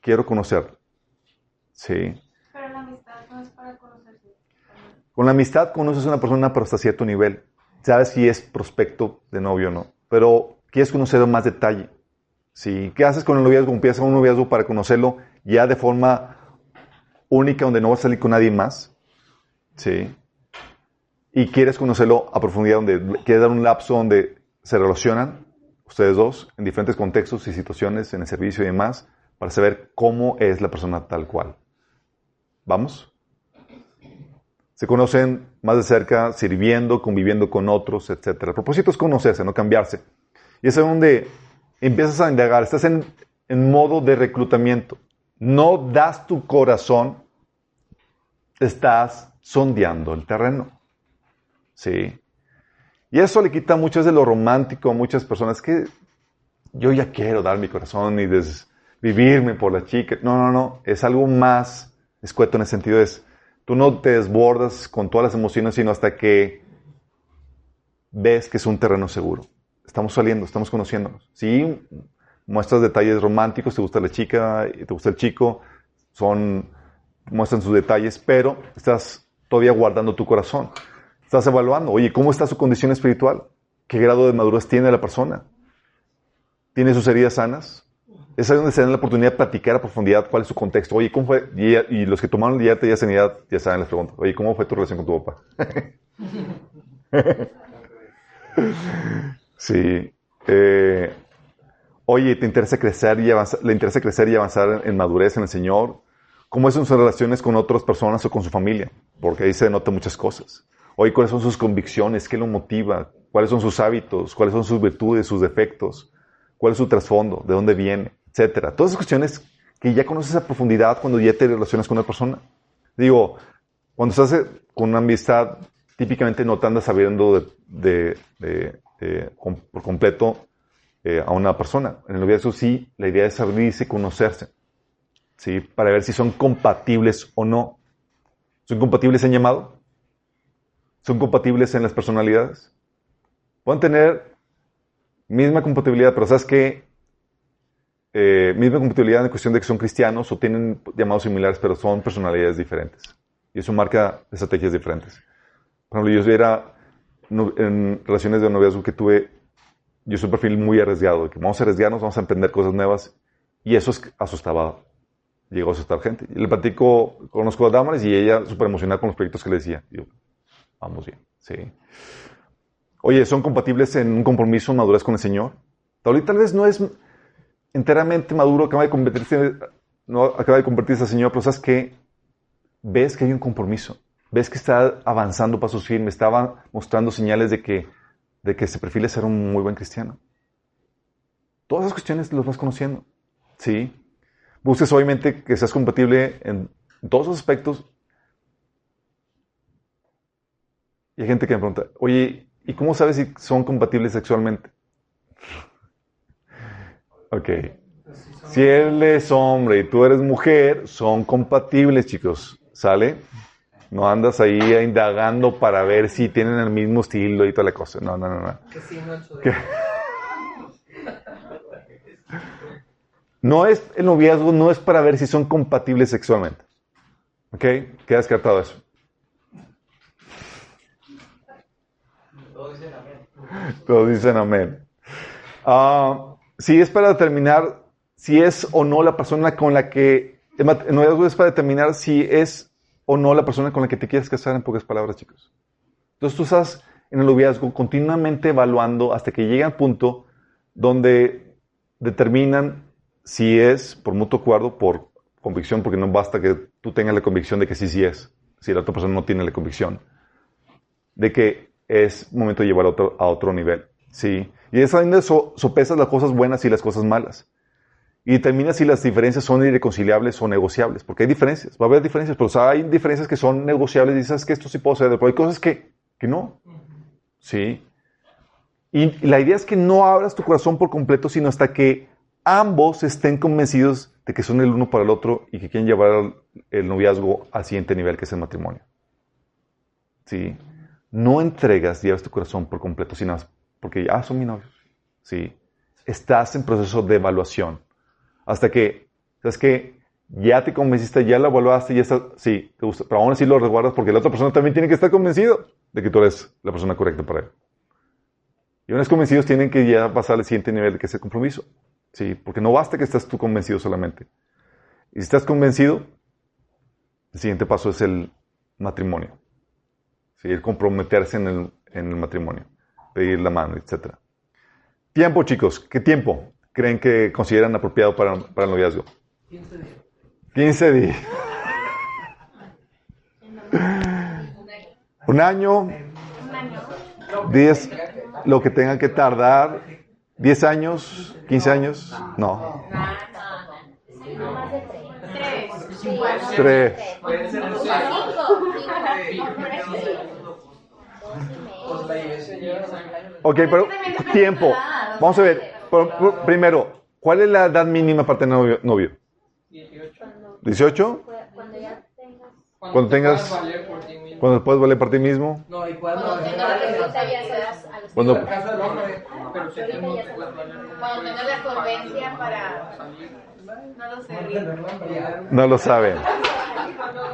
quiero conocerlo. Sí. Pero la amistad no es para conocerse. Con la amistad conoces a una persona pero hasta cierto nivel. Sabes si es prospecto de novio o no. Pero quieres conocerlo en más detalle. ¿Sí? ¿Qué haces con el noviazgo? Empiezas un noviazgo para conocerlo ya de forma única, donde no vas a salir con nadie más. ¿sí? Y quieres conocerlo a profundidad, donde quieres dar un lapso donde se relacionan ustedes dos en diferentes contextos y situaciones, en el servicio y demás, para saber cómo es la persona tal cual. ¿Vamos? Se conocen más de cerca, sirviendo, conviviendo con otros, etc. El propósito es conocerse, no cambiarse. Y es donde empiezas a indagar, estás en, en modo de reclutamiento. No das tu corazón, estás sondeando el terreno. ¿Sí? Y eso le quita mucho de lo romántico a muchas personas que yo ya quiero dar mi corazón y desvivirme por la chica. No, no, no. Es algo más escueto en el sentido es, tú no te desbordas con todas las emociones, sino hasta que ves que es un terreno seguro. Estamos saliendo, estamos conociéndonos. Sí, muestras detalles románticos, te gusta la chica, te gusta el chico, son, muestran sus detalles, pero estás todavía guardando tu corazón. Estás evaluando, oye, ¿cómo está su condición espiritual? ¿Qué grado de madurez tiene la persona? ¿Tiene sus heridas sanas? Es ahí donde se dan la oportunidad de platicar a profundidad cuál es su contexto. Oye, ¿cómo fue? Y, los que tomaron el día de sanidad ya saben las preguntas. Oye, ¿cómo fue tu relación con tu papá? [LAUGHS] [LAUGHS] sí. Eh, oye, ¿te interesa crecer y avanzar, le interesa crecer y avanzar en, madurez en el Señor? ¿Cómo son sus relaciones con otras personas o con su familia? Porque ahí se denota muchas cosas. Hoy, ¿cuáles son sus convicciones? ¿Qué lo motiva? ¿Cuáles son sus hábitos? ¿Cuáles son sus virtudes, sus defectos? ¿Cuál es su trasfondo? ¿De dónde viene? Etcétera. Todas esas cuestiones que ya conoces a profundidad cuando ya te relacionas con una persona. Digo, cuando estás con una amistad, típicamente no te andas sabiendo de, por completo eh, a una persona. En el noviazgo sí, la idea es abrirse y conocerse. ¿sí? Para ver si son compatibles o no. ¿Son compatibles en llamado? ¿Son compatibles en las personalidades? Pueden tener misma compatibilidad, pero ¿sabes qué? Eh, misma compatibilidad en cuestión de que son cristianos o tienen llamados similares, pero son personalidades diferentes. Y eso marca estrategias diferentes. Por ejemplo, yo era en relaciones de noviazgo que tuve, yo soy un perfil muy arriesgado, que vamos a arriesgarnos, vamos a emprender cosas nuevas, y eso es, asustaba, llegó a asustar gente. Le platico, conozco a Damaris y ella súper emocionada con los proyectos que le decía. yo, Vamos bien, sí. Oye, ¿son compatibles en un compromiso, madurez con el Señor? Tal, tal vez no es enteramente maduro, acaba de convertirse, no acaba de convertirse al Señor, pero sabes que ves que hay un compromiso, ves que está avanzando pasos firmes, estaba mostrando señales de que, de que se perfila ser un muy buen cristiano. Todas esas cuestiones las vas conociendo, ¿sí? Busques obviamente que seas compatible en todos los aspectos Y hay gente que me pregunta, oye, ¿y cómo sabes si son compatibles sexualmente? [LAUGHS] Ok. Si él es hombre y tú eres mujer, son compatibles, chicos. ¿Sale? No andas ahí indagando para ver si tienen el mismo estilo y toda la cosa. No, no, no, no. No es, el noviazgo no es para ver si son compatibles sexualmente. ¿Ok? Queda descartado eso. Todos dicen amén. Ah, si es para determinar si es o no la persona con la que... El noviazgo es para determinar si es o no la persona con la que te quieres casar, en pocas palabras, chicos. Entonces tú estás en el noviazgo continuamente evaluando hasta que llega al punto donde determinan si es por mutuo acuerdo, por convicción, porque no basta que tú tengas la convicción de que sí, sí es, si la otra persona no tiene la convicción, de que es momento de llevar a otro, a otro nivel. ¿sí? Y es donde sopesas las cosas buenas y las cosas malas. Y determinas si las diferencias son irreconciliables o negociables. Porque hay diferencias, va a haber diferencias, pero hay diferencias que son negociables y dices que esto sí puedo hacer, pero hay cosas que, que no. ¿Sí? Y la idea es que no abras tu corazón por completo, sino hasta que ambos estén convencidos de que son el uno para el otro y que quieren llevar el noviazgo al siguiente nivel, que es el matrimonio. ¿Sí? no entregas, llevas tu corazón por completo, sino porque ya son mis novios. ¿sí? Estás en proceso de evaluación. Hasta que, ¿sabes que Ya te convenciste, ya la evaluaste, ya está, sí, te gusta, pero aún así lo resguardas porque la otra persona también tiene que estar convencido de que tú eres la persona correcta para él. Y una vez convencidos tienen que ya pasar al siguiente nivel, que es el compromiso. Sí, porque no basta que estés tú convencido solamente. Y si estás convencido, el siguiente paso es el matrimonio. ¿sí? el comprometerse en el, en el matrimonio, pedir la mano, etc. Tiempo, chicos, ¿qué tiempo creen que consideran apropiado para, para el noviazgo? 15 días. 15 días. Un año. Un año. 10, lo que tenga que tardar. 10 años, 15 años. No. No más de tres. Tres. 3. Puede ser Cinco. Pues la iglesia lleva dos años. Ok, pero tiempo. Vamos a ver. Pero, pero, primero, ¿cuál es la edad mínima para tener novio? novio? 18. ¿18? Cuando ya tengas. Cuando tengas- puedas valer por ti mismo. ¿Cuándo puedes valer por ti mismo? No, y cuando Cuando tengas la resulta ya serás a los Cuando- lo-. Cuando tengas la solvencia para. No lo sé. No lo saben.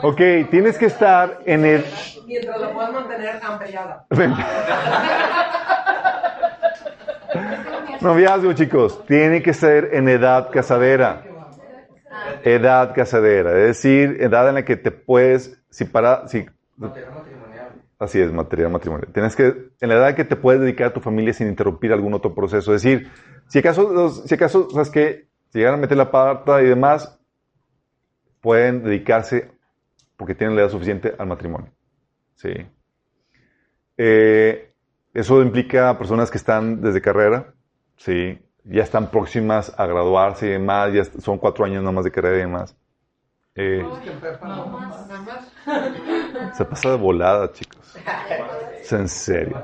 Ok, tienes que estar en el... Mientras la puedas mantener ampellada. [LAUGHS] [LAUGHS] Noviazgo, chicos, tiene que ser en edad casadera. Edad casadera, es decir, edad en la que te puedes, si para, si, así es, material matrimonial. Tienes que, en la edad que te puedes dedicar a tu familia sin interrumpir algún otro proceso. Es decir, si acaso, si acaso, sabes que, si llegan a meter la pata y demás, pueden dedicarse, porque tienen la edad suficiente, al matrimonio. Sí. Eh, eso implica personas que están desde carrera, sí, ya están próximas a graduarse y demás, ya son cuatro años nomás de carrera y demás. Eh, se pasa de volada, chicos. Es en serio.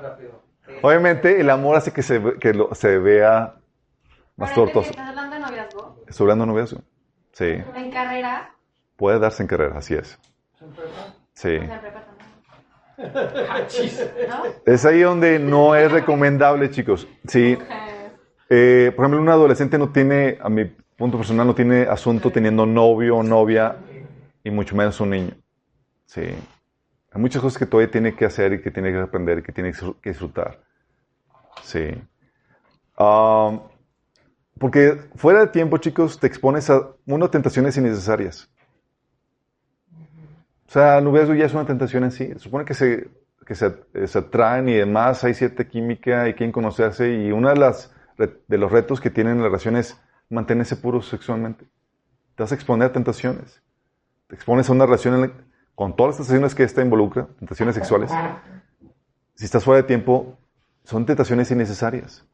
Obviamente, el amor hace que se, ve- que lo- se vea más tortoso. ¿Estás hablando de noviazgo? Estoy hablando de noviazgo. Sí, En carrera. puede darse en carrera, así es. Sí. [LAUGHS] ¿No? Es ahí donde no es recomendable, chicos. Sí. Eh, por ejemplo, un adolescente no tiene, a mi punto personal, no tiene asunto teniendo novio o novia, y mucho menos un niño. Sí. Hay muchas cosas que todavía tiene que hacer y que tiene que aprender y que tiene que disfrutar. Sí. Um, porque fuera de tiempo, chicos, te expones a unas tentaciones innecesarias. O sea, el noviazgo ya es una tentación en sí. Supone que se, que se, eh, se atraen y demás, hay cierta química, hay quien conocerse y uno de, las, de los retos que tienen la relación es mantenerse puro sexualmente. Te vas a exponer a tentaciones. Te expones a una relación con todas las tentaciones que esta involucra, tentaciones sexuales. Si estás fuera de tiempo, son tentaciones innecesarias.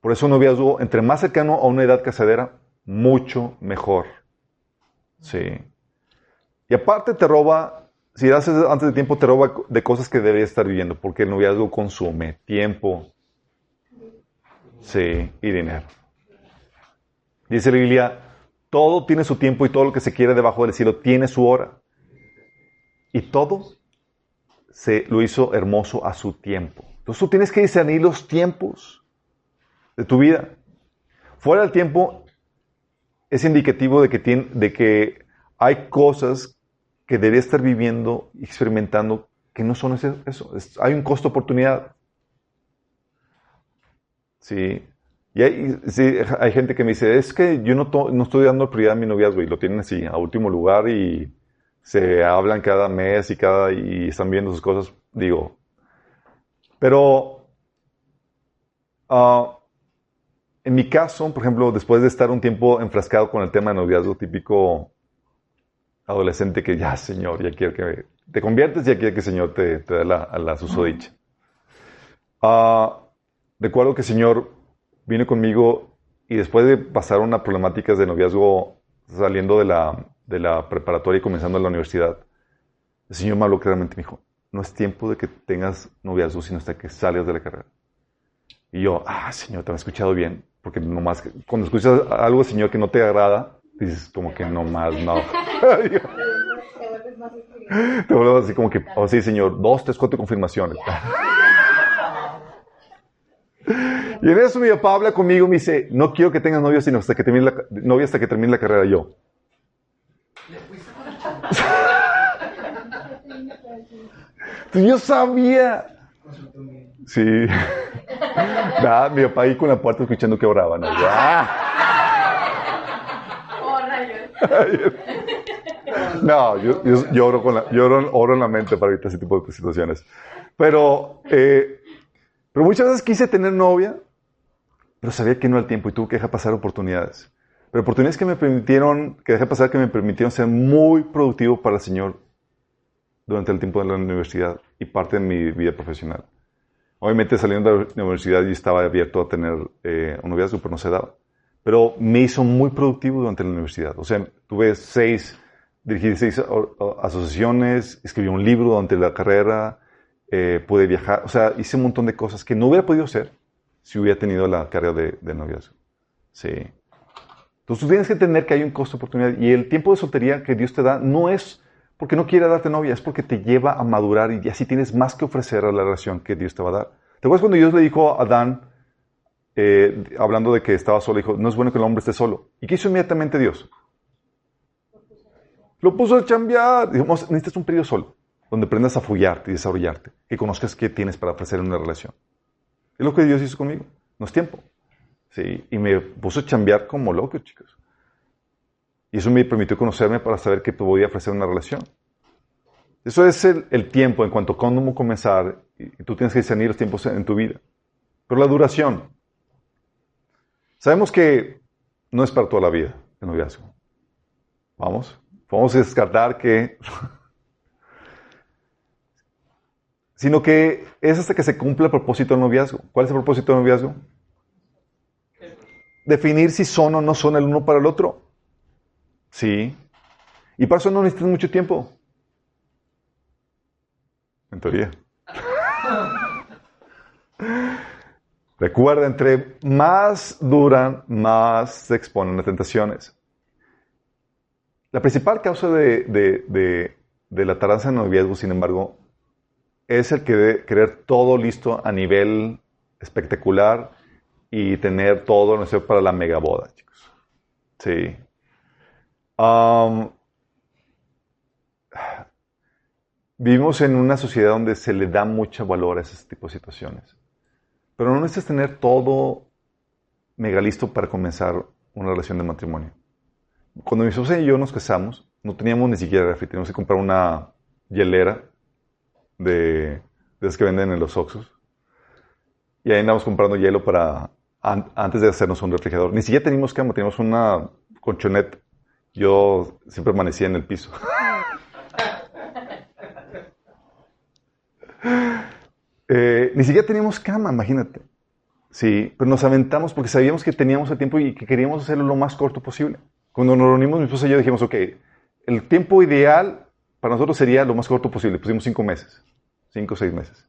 Por eso un noviazgo, entre más cercano a una edad casadera, mucho mejor. Sí. Y aparte te roba, si haces antes de tiempo, te roba de cosas que deberías estar viviendo, porque el noviazgo consume tiempo, sí, y dinero. Dice la Biblia, todo tiene su tiempo y todo lo que se quiere debajo del cielo tiene su hora. Y todo se lo hizo hermoso a su tiempo. Entonces tú tienes que discernir los tiempos de tu vida. Fuera del tiempo es indicativo de que, tiene, de que hay cosas que deberías estar viviendo y experimentando que no son eso. Es- hay un costo oportunidad. Sí. Y hay, sí, hay gente que me dice, es que yo no, to- no estoy dando prioridad a mi noviazgo y lo tienen así, a último lugar y se hablan cada mes y, cada, y están viendo sus cosas. Digo, pero ah, en mi caso, por ejemplo, después de estar un tiempo enfrascado con el tema de noviazgo típico adolescente que ya, Señor, ya quiero que te conviertes, ya quiere que el Señor te, te dé la, a la susodicha. Ah, recuerdo que el Señor vino conmigo y después de pasar unas problemáticas de noviazgo saliendo de la, de la preparatoria y comenzando en la universidad, el Señor me habló claramente, me dijo, no es tiempo de que tengas noviazgo, sino hasta que salgas de la carrera. Y yo, ah, Señor, te he escuchado bien, porque nomás, que- cuando escuchas algo, Señor, que no te agrada, dices como que nomás no. [LAUGHS] Te vuelves así como que, oh sí, Señor, dos, tres, cuatro confirmaciones. Y en eso mi papá habla conmigo y me dice, no quiero que tengas novio sino hasta que termine la, novia hasta que termine la carrera yo. [LAUGHS] Yo sabía. Sí. [LAUGHS] Nada, mi papá ahí con la puerta escuchando que oraban. ¿no? [LAUGHS] No, yo, yo, yo oro, con la, yo oro, oro en la mente para evitar ese tipo de situaciones. Pero, eh, pero muchas veces quise tener novia, pero sabía que no al tiempo y tuve que dejar pasar oportunidades. Pero oportunidades que me permitieron, que dejé pasar, que me permitieron ser muy productivo para el Señor durante el tiempo de la universidad y parte de mi vida profesional. Obviamente saliendo de la universidad yo estaba abierto a tener eh, un noviazgo, pero no se daba. Pero me hizo muy productivo durante la universidad. O sea, tuve seis, dirigí seis asociaciones, escribí un libro durante la carrera, eh, pude viajar. O sea, hice un montón de cosas que no hubiera podido hacer si hubiera tenido la carga de, de noviazgo. Sí. Entonces tienes que entender que hay un costo de oportunidad y el tiempo de soltería que Dios te da no es porque no quiera darte novia, es porque te lleva a madurar y así tienes más que ofrecer a la relación que Dios te va a dar. ¿Te acuerdas cuando Dios le dijo a Adán, eh, hablando de que estaba solo, dijo, no es bueno que el hombre esté solo? ¿Y qué hizo inmediatamente Dios? Lo puso a chambear. Dijimos, necesitas un periodo solo, donde aprendas a follarte y desarrollarte, que conozcas qué tienes para ofrecer en una relación. Es lo que Dios hizo conmigo. No es tiempo. Sí, y me puso a chambear como loco, chicos. Y eso me permitió conocerme para saber que podía ofrecer una relación. Eso es el, el tiempo en cuanto a cómo comenzar. Y y tú tienes que discernir los tiempos en, en tu vida. Pero la duración. Sabemos que no es para toda la vida el noviazgo. Vamos. Vamos a descartar que... sino que es hasta que se cumpla el propósito del noviazgo. ¿Cuál es el propósito del noviazgo? Definir si son o no son el uno para el otro. Sí. Y para eso no necesitas mucho tiempo. En teoría. [LAUGHS] Recuerda, entre más duran, más se exponen a tentaciones. La principal causa de, de- de- de la tardanza en noviazgo, sin embargo, es el que querer todo listo a nivel espectacular y tener todo necesario para la megaboda, chicos. Sí. Am, vivimos en una sociedad donde se le da mucho valor a ese tipo de situaciones. Pero no necesitas tener todo mega listo para comenzar una relación de matrimonio. Cuando mi esposa y yo nos casamos, no teníamos ni siquiera refri, teníamos que comprar una hielera de, de que venden en los Oxxos. Y ahí andamos comprando hielo para an- antes de hacernos un refrigerador. Ni siquiera teníamos cama, teníamos una colchoneta. Yo siempre amanecía en el piso. [LAUGHS] Eh, ni siquiera teníamos cama, imagínate. Sí, pero nos aventamos porque sabíamos que teníamos el tiempo y que queríamos hacerlo lo más corto posible. Cuando nos reunimos, mi esposa y yo dijimos, ok, el tiempo ideal para nosotros sería lo más corto posible. Pusimos cinco meses, cinco o seis meses.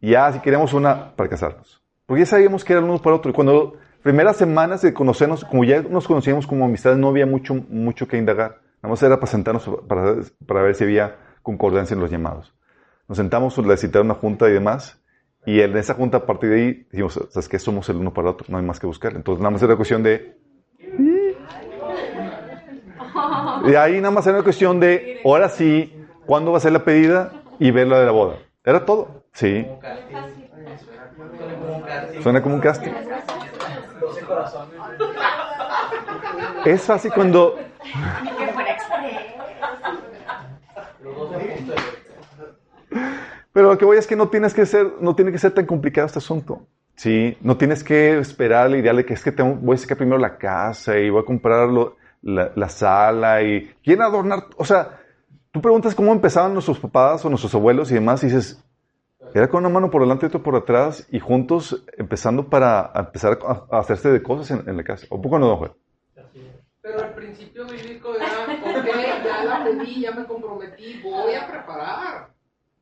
Y ya, si queríamos una, para casarnos. Porque ya sabíamos que era uno para otro. Y cuando primeras semanas de conocernos, como ya nos conocíamos como amistades, no había mucho, mucho que indagar. Nada más era para sentarnos para, para ver si había concordancia en los llamados. Nos sentamos, le citaron una junta y demás. Y en esa junta, a partir de ahí, dijimos, ¿sabes qué? Somos el uno para el otro, no hay más que buscar. Entonces, nada más era cuestión de... [LAUGHS] Y ahí nada más era una cuestión de, ahora sí, ¿cuándo va a ser la pedida? Y ver la de la boda. Era todo. Sí. Suena como un casting. Es fácil cuando... Pero lo que voy es que no tienes que ser, no tiene que ser tan complicado este asunto. Sí, no tienes que esperar la idea de que es que tengo- voy a sacar primero la casa y voy a comprar lo- la, la sala y quieren adornar. O sea, tú preguntas cómo empezaban nuestros papás o nuestros abuelos y demás y dices, era con una mano por delante y otra por atrás y juntos empezando para empezar a, hacerse de cosas en, en la casa. ¿O poco no, don Juan? Pero el principio bíblico era, ok, ya la pedí, ya me comprometí, voy a preparar.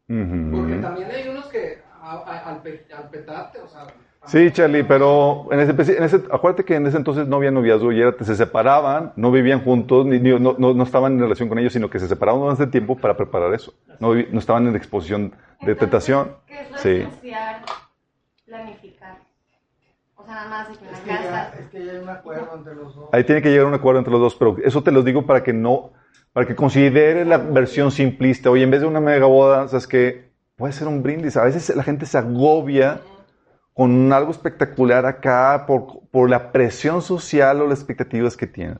Porque Ujú. también hay unos que a- a- al, pe- al petate, o sea... Sí, Charlie, pero en ese, en ese- acuérdate que en ese entonces no había noviazgo y era, se separaban, no vivían juntos, ni, ni- no, no- no estaban en relación con ellos, sino que se separaban durante tiempo para preparar eso. No, no estaban en exposición de tentación. ¿Qué es lo Sí. Planificar. O sea, nada más de que Es que ya, es que ya hay un acuerdo entre los dos. Ahí tiene que llegar un acuerdo entre los dos, pero eso te lo digo para que no, para que considere la versión simplista. Oye, en vez de una mega boda, ¿sabes qué? Puede ser un brindis. A veces la gente se agobia con algo espectacular acá por, por la presión social o las expectativas que tienen.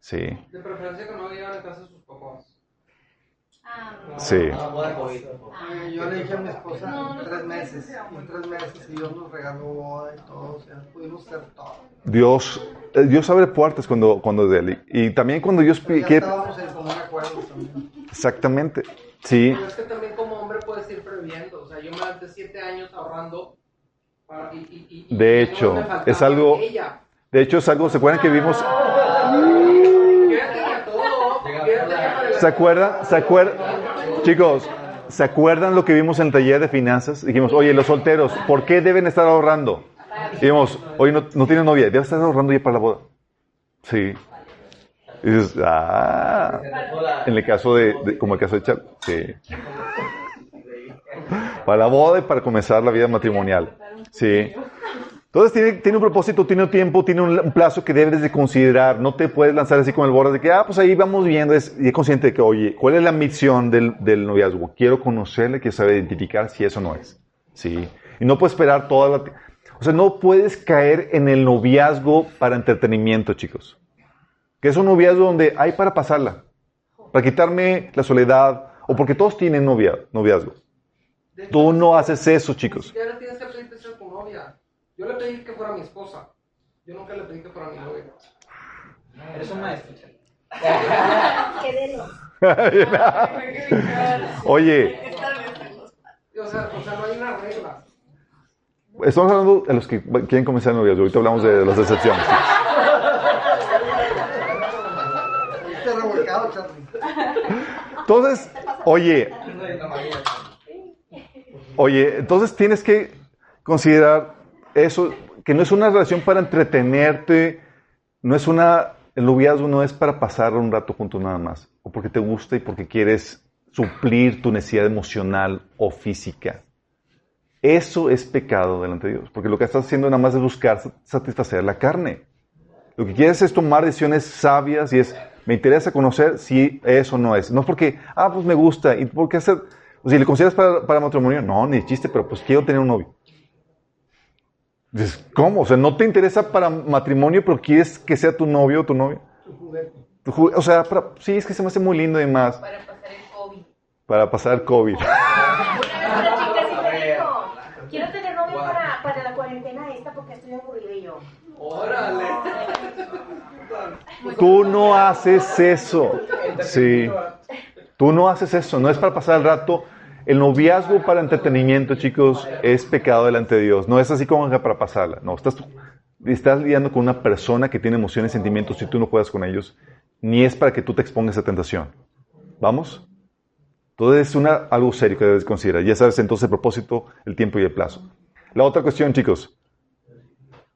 Sí. De preferencia que no vivan en casa de sus papás. Ah, Sí. Eh, Yo le dije a mi esposa No, no tres meses, y en tres meses y Dios nos regaló boda y todo, o sea, pudimos hacer todo. Dios, eh, Dios abre puertas cuando, cuando es de él. Y también cuando Dios Pero pi- ya quiere... estábamos en común acuerdo también. Exactamente. Sí. Pero es que también como hombre puedes ir previendo. O sea, yo me aventé siete años ahorrando. De hecho, es algo-. De hecho, es algo, ¿se acuerdan que vimos? ¿Se acuerdan? ¿Se acuerdan? Chicos, ¿se acuerdan lo que vimos en el taller de finanzas? Dijimos, oye, los solteros, ¿por qué deben estar ahorrando? Dijimos, oye, no, no tienen novia, debe estar ahorrando ya para la boda. Sí. Dices, ah, en el caso de, como el caso de Char, sí. Para la boda y para comenzar la vida matrimonial. Sí. Entonces tiene, tiene un propósito, tiene un tiempo, tiene un, un plazo que debes de considerar. No te puedes lanzar así con el borde de que, ah, pues ahí vamos viendo. Es, y es consciente de que, oye, ¿cuál es la misión del, del noviazgo? Quiero conocerle, quiero saber identificar si eso no es. Sí. Y no puedes esperar toda la... O sea, no puedes caer en el noviazgo para entretenimiento, chicos. Que es un noviazgo donde hay para pasarla. Para quitarme la soledad. O porque todos tienen novia, noviazgo. Tú no haces eso, chicos. siquiera le tienes que pedir que sea tu novia. Yo le pedí que fuera mi esposa. Yo nunca le pedí que fuera mi novia. Eres un maestro. [LAUGHS] Oye, O sea, o sea, no hay una regla. Estamos hablando de los que quieren comenzar el noviazgo. Ahorita hablamos de las Charlie. Entonces, oye, oye, entonces tienes que considerar eso, que no es una relación para entretenerte, no es una, el noviazgo no es para pasar un rato juntos nada más, o porque te gusta y porque quieres suplir tu necesidad emocional o física. Eso es pecado delante de Dios, porque lo que estás haciendo nada más es buscar satisfacer la carne. Lo que quieres es tomar decisiones sabias y es, me interesa conocer si eso no es. No es porque, ah, pues me gusta, ¿y por qué hacer? O si le consideras para, para matrimonio, no, ni chiste, pero pues quiero tener un novio. Dices, ¿cómo? O sea, no te interesa para matrimonio, pero quieres que sea tu novio o tu novia. Tu juguete. Tu O sea, para- sí, es que se me hace muy lindo y más Para pasar el COVID. para pasar COVID. Una chica sí me dijo, quiero tener novio para, para la cuarentena esta porque estoy aburrida y yo. Órale. Tú no haces eso. Sí. Tú no haces eso. No es para pasar el rato. El noviazgo para entretenimiento, chicos, es pecado delante de Dios. No es así como para pasarla. No, estás, estás lidiando con una persona que tiene emociones, sentimientos y tú no juegas con ellos. Ni es para que tú te expongas a tentación. ¿Vamos? Todo es una, algo serio que debes considerar. Ya sabes entonces el propósito, el tiempo y el plazo. La otra cuestión, chicos.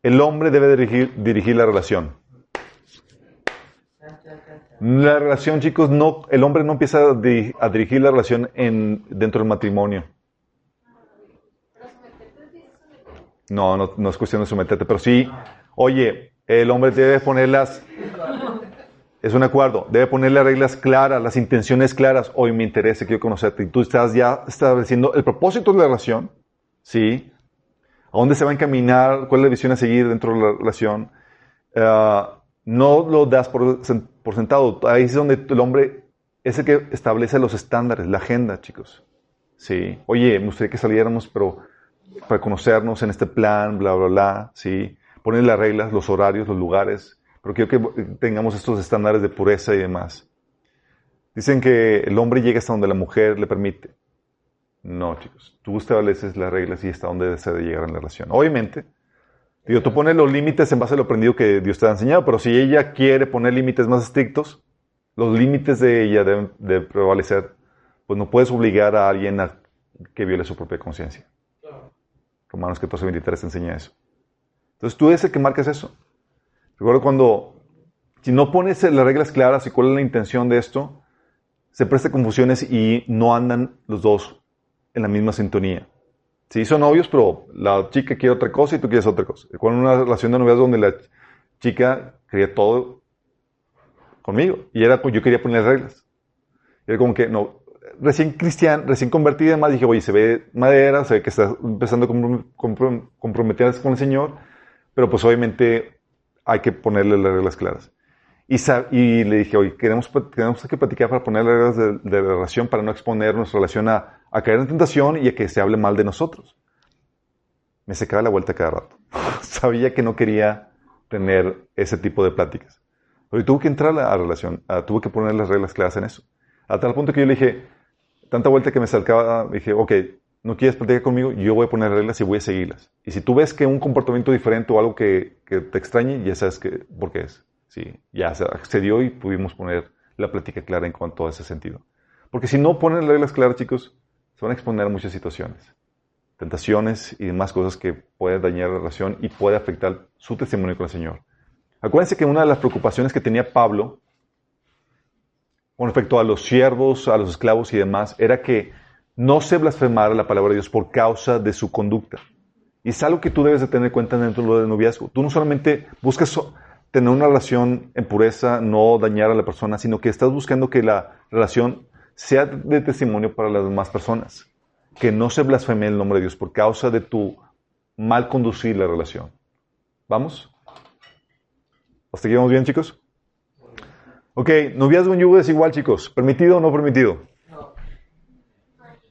El hombre debe dirigir la relación. La relación, chicos, no, el hombre no empieza a, di- a dirigir la relación en, dentro del matrimonio. No, no, no es cuestión de someterte, pero sí, oye, el hombre debe poner las, es un acuerdo, debe poner las reglas claras, las intenciones claras. Hoy me interesa, quiero conocerte. Y tú estás ya estableciendo el propósito de la relación, ¿sí? ¿A dónde se va a encaminar? ¿Cuál es la visión a seguir dentro de la relación? Ah, no lo das por, sen- por sentado. Ahí es donde el hombre es el que establece los estándares, la agenda, chicos. Sí. Oye, me gustaría que saliéramos, pero para conocernos en este plan, bla, bla, bla. Sí. Poner las reglas, los horarios, los lugares. Pero quiero que tengamos estos estándares de pureza y demás. Dicen que el hombre llega hasta donde la mujer le permite. No, chicos. Tú estableces las reglas y hasta dónde se debe llegar en la relación. Obviamente, digo, tú pones los límites en base a lo aprendido que Dios te ha enseñado, pero si ella quiere poner límites más estrictos, los límites de ella deben de prevalecer. Pues no puedes obligar a alguien a que viole su propia conciencia. Romanos 14, 23 te enseña eso. Entonces tú eres el que marcas eso. Recuerdo cuando, si no pones las reglas claras y cuál es la intención de esto, se presta confusiones y no andan los dos en la misma sintonía. Sí, son novios, pero la chica quiere otra cosa y tú quieres otra cosa. Recuerdo una relación de noviazgo donde la chica quería todo conmigo y era, yo quería poner reglas. Y era como que, no, recién cristian, recién convertida, además dije, oye, se ve madera, se ve que está empezando a comprom- comprom- comprometerse con el Señor, pero pues obviamente hay que ponerle las reglas claras. Y, le dije, oye, queremos, tenemos que platicar para poner las reglas de, de la relación, para no exponer nuestra relación a, a caer en tentación y a que se hable mal de nosotros. Me secaba la vuelta cada rato. [LAUGHS] Sabía que no quería tener ese tipo de pláticas. Pero tuve que entrar a la relación, tuve que poner las reglas claras en eso. A tal punto que yo le dije, tanta vuelta que me acercaba, dije, ok, no quieres platicar conmigo, yo voy a poner reglas y voy a seguirlas. Y si tú ves que un comportamiento diferente o algo que, te extrañe, ya sabes que, por qué es. Sí, ya se accedió y pudimos poner la plática clara en cuanto a ese sentido. Porque si no ponen las reglas claras, chicos, se van a exponer a muchas situaciones, tentaciones y demás cosas que pueden dañar la relación y puede afectar su testimonio con el Señor. Acuérdense que una de las preocupaciones que tenía Pablo con respecto a los siervos, a los esclavos y demás, era que no se blasfemara la palabra de Dios por causa de su conducta. Y es algo que tú debes de tener en cuenta dentro de lo de noviazgo. Tú no solamente buscas tener una relación en pureza, no dañar a la persona, sino que estás buscando que la relación sea de testimonio para las demás personas. Que no se blasfeme el nombre de Dios por causa de tu mal conducir la relación. ¿Vamos? ¿Hasta aquí vamos bien, chicos? Ok, noviazgo en yugo es igual, chicos. ¿Permitido o no permitido?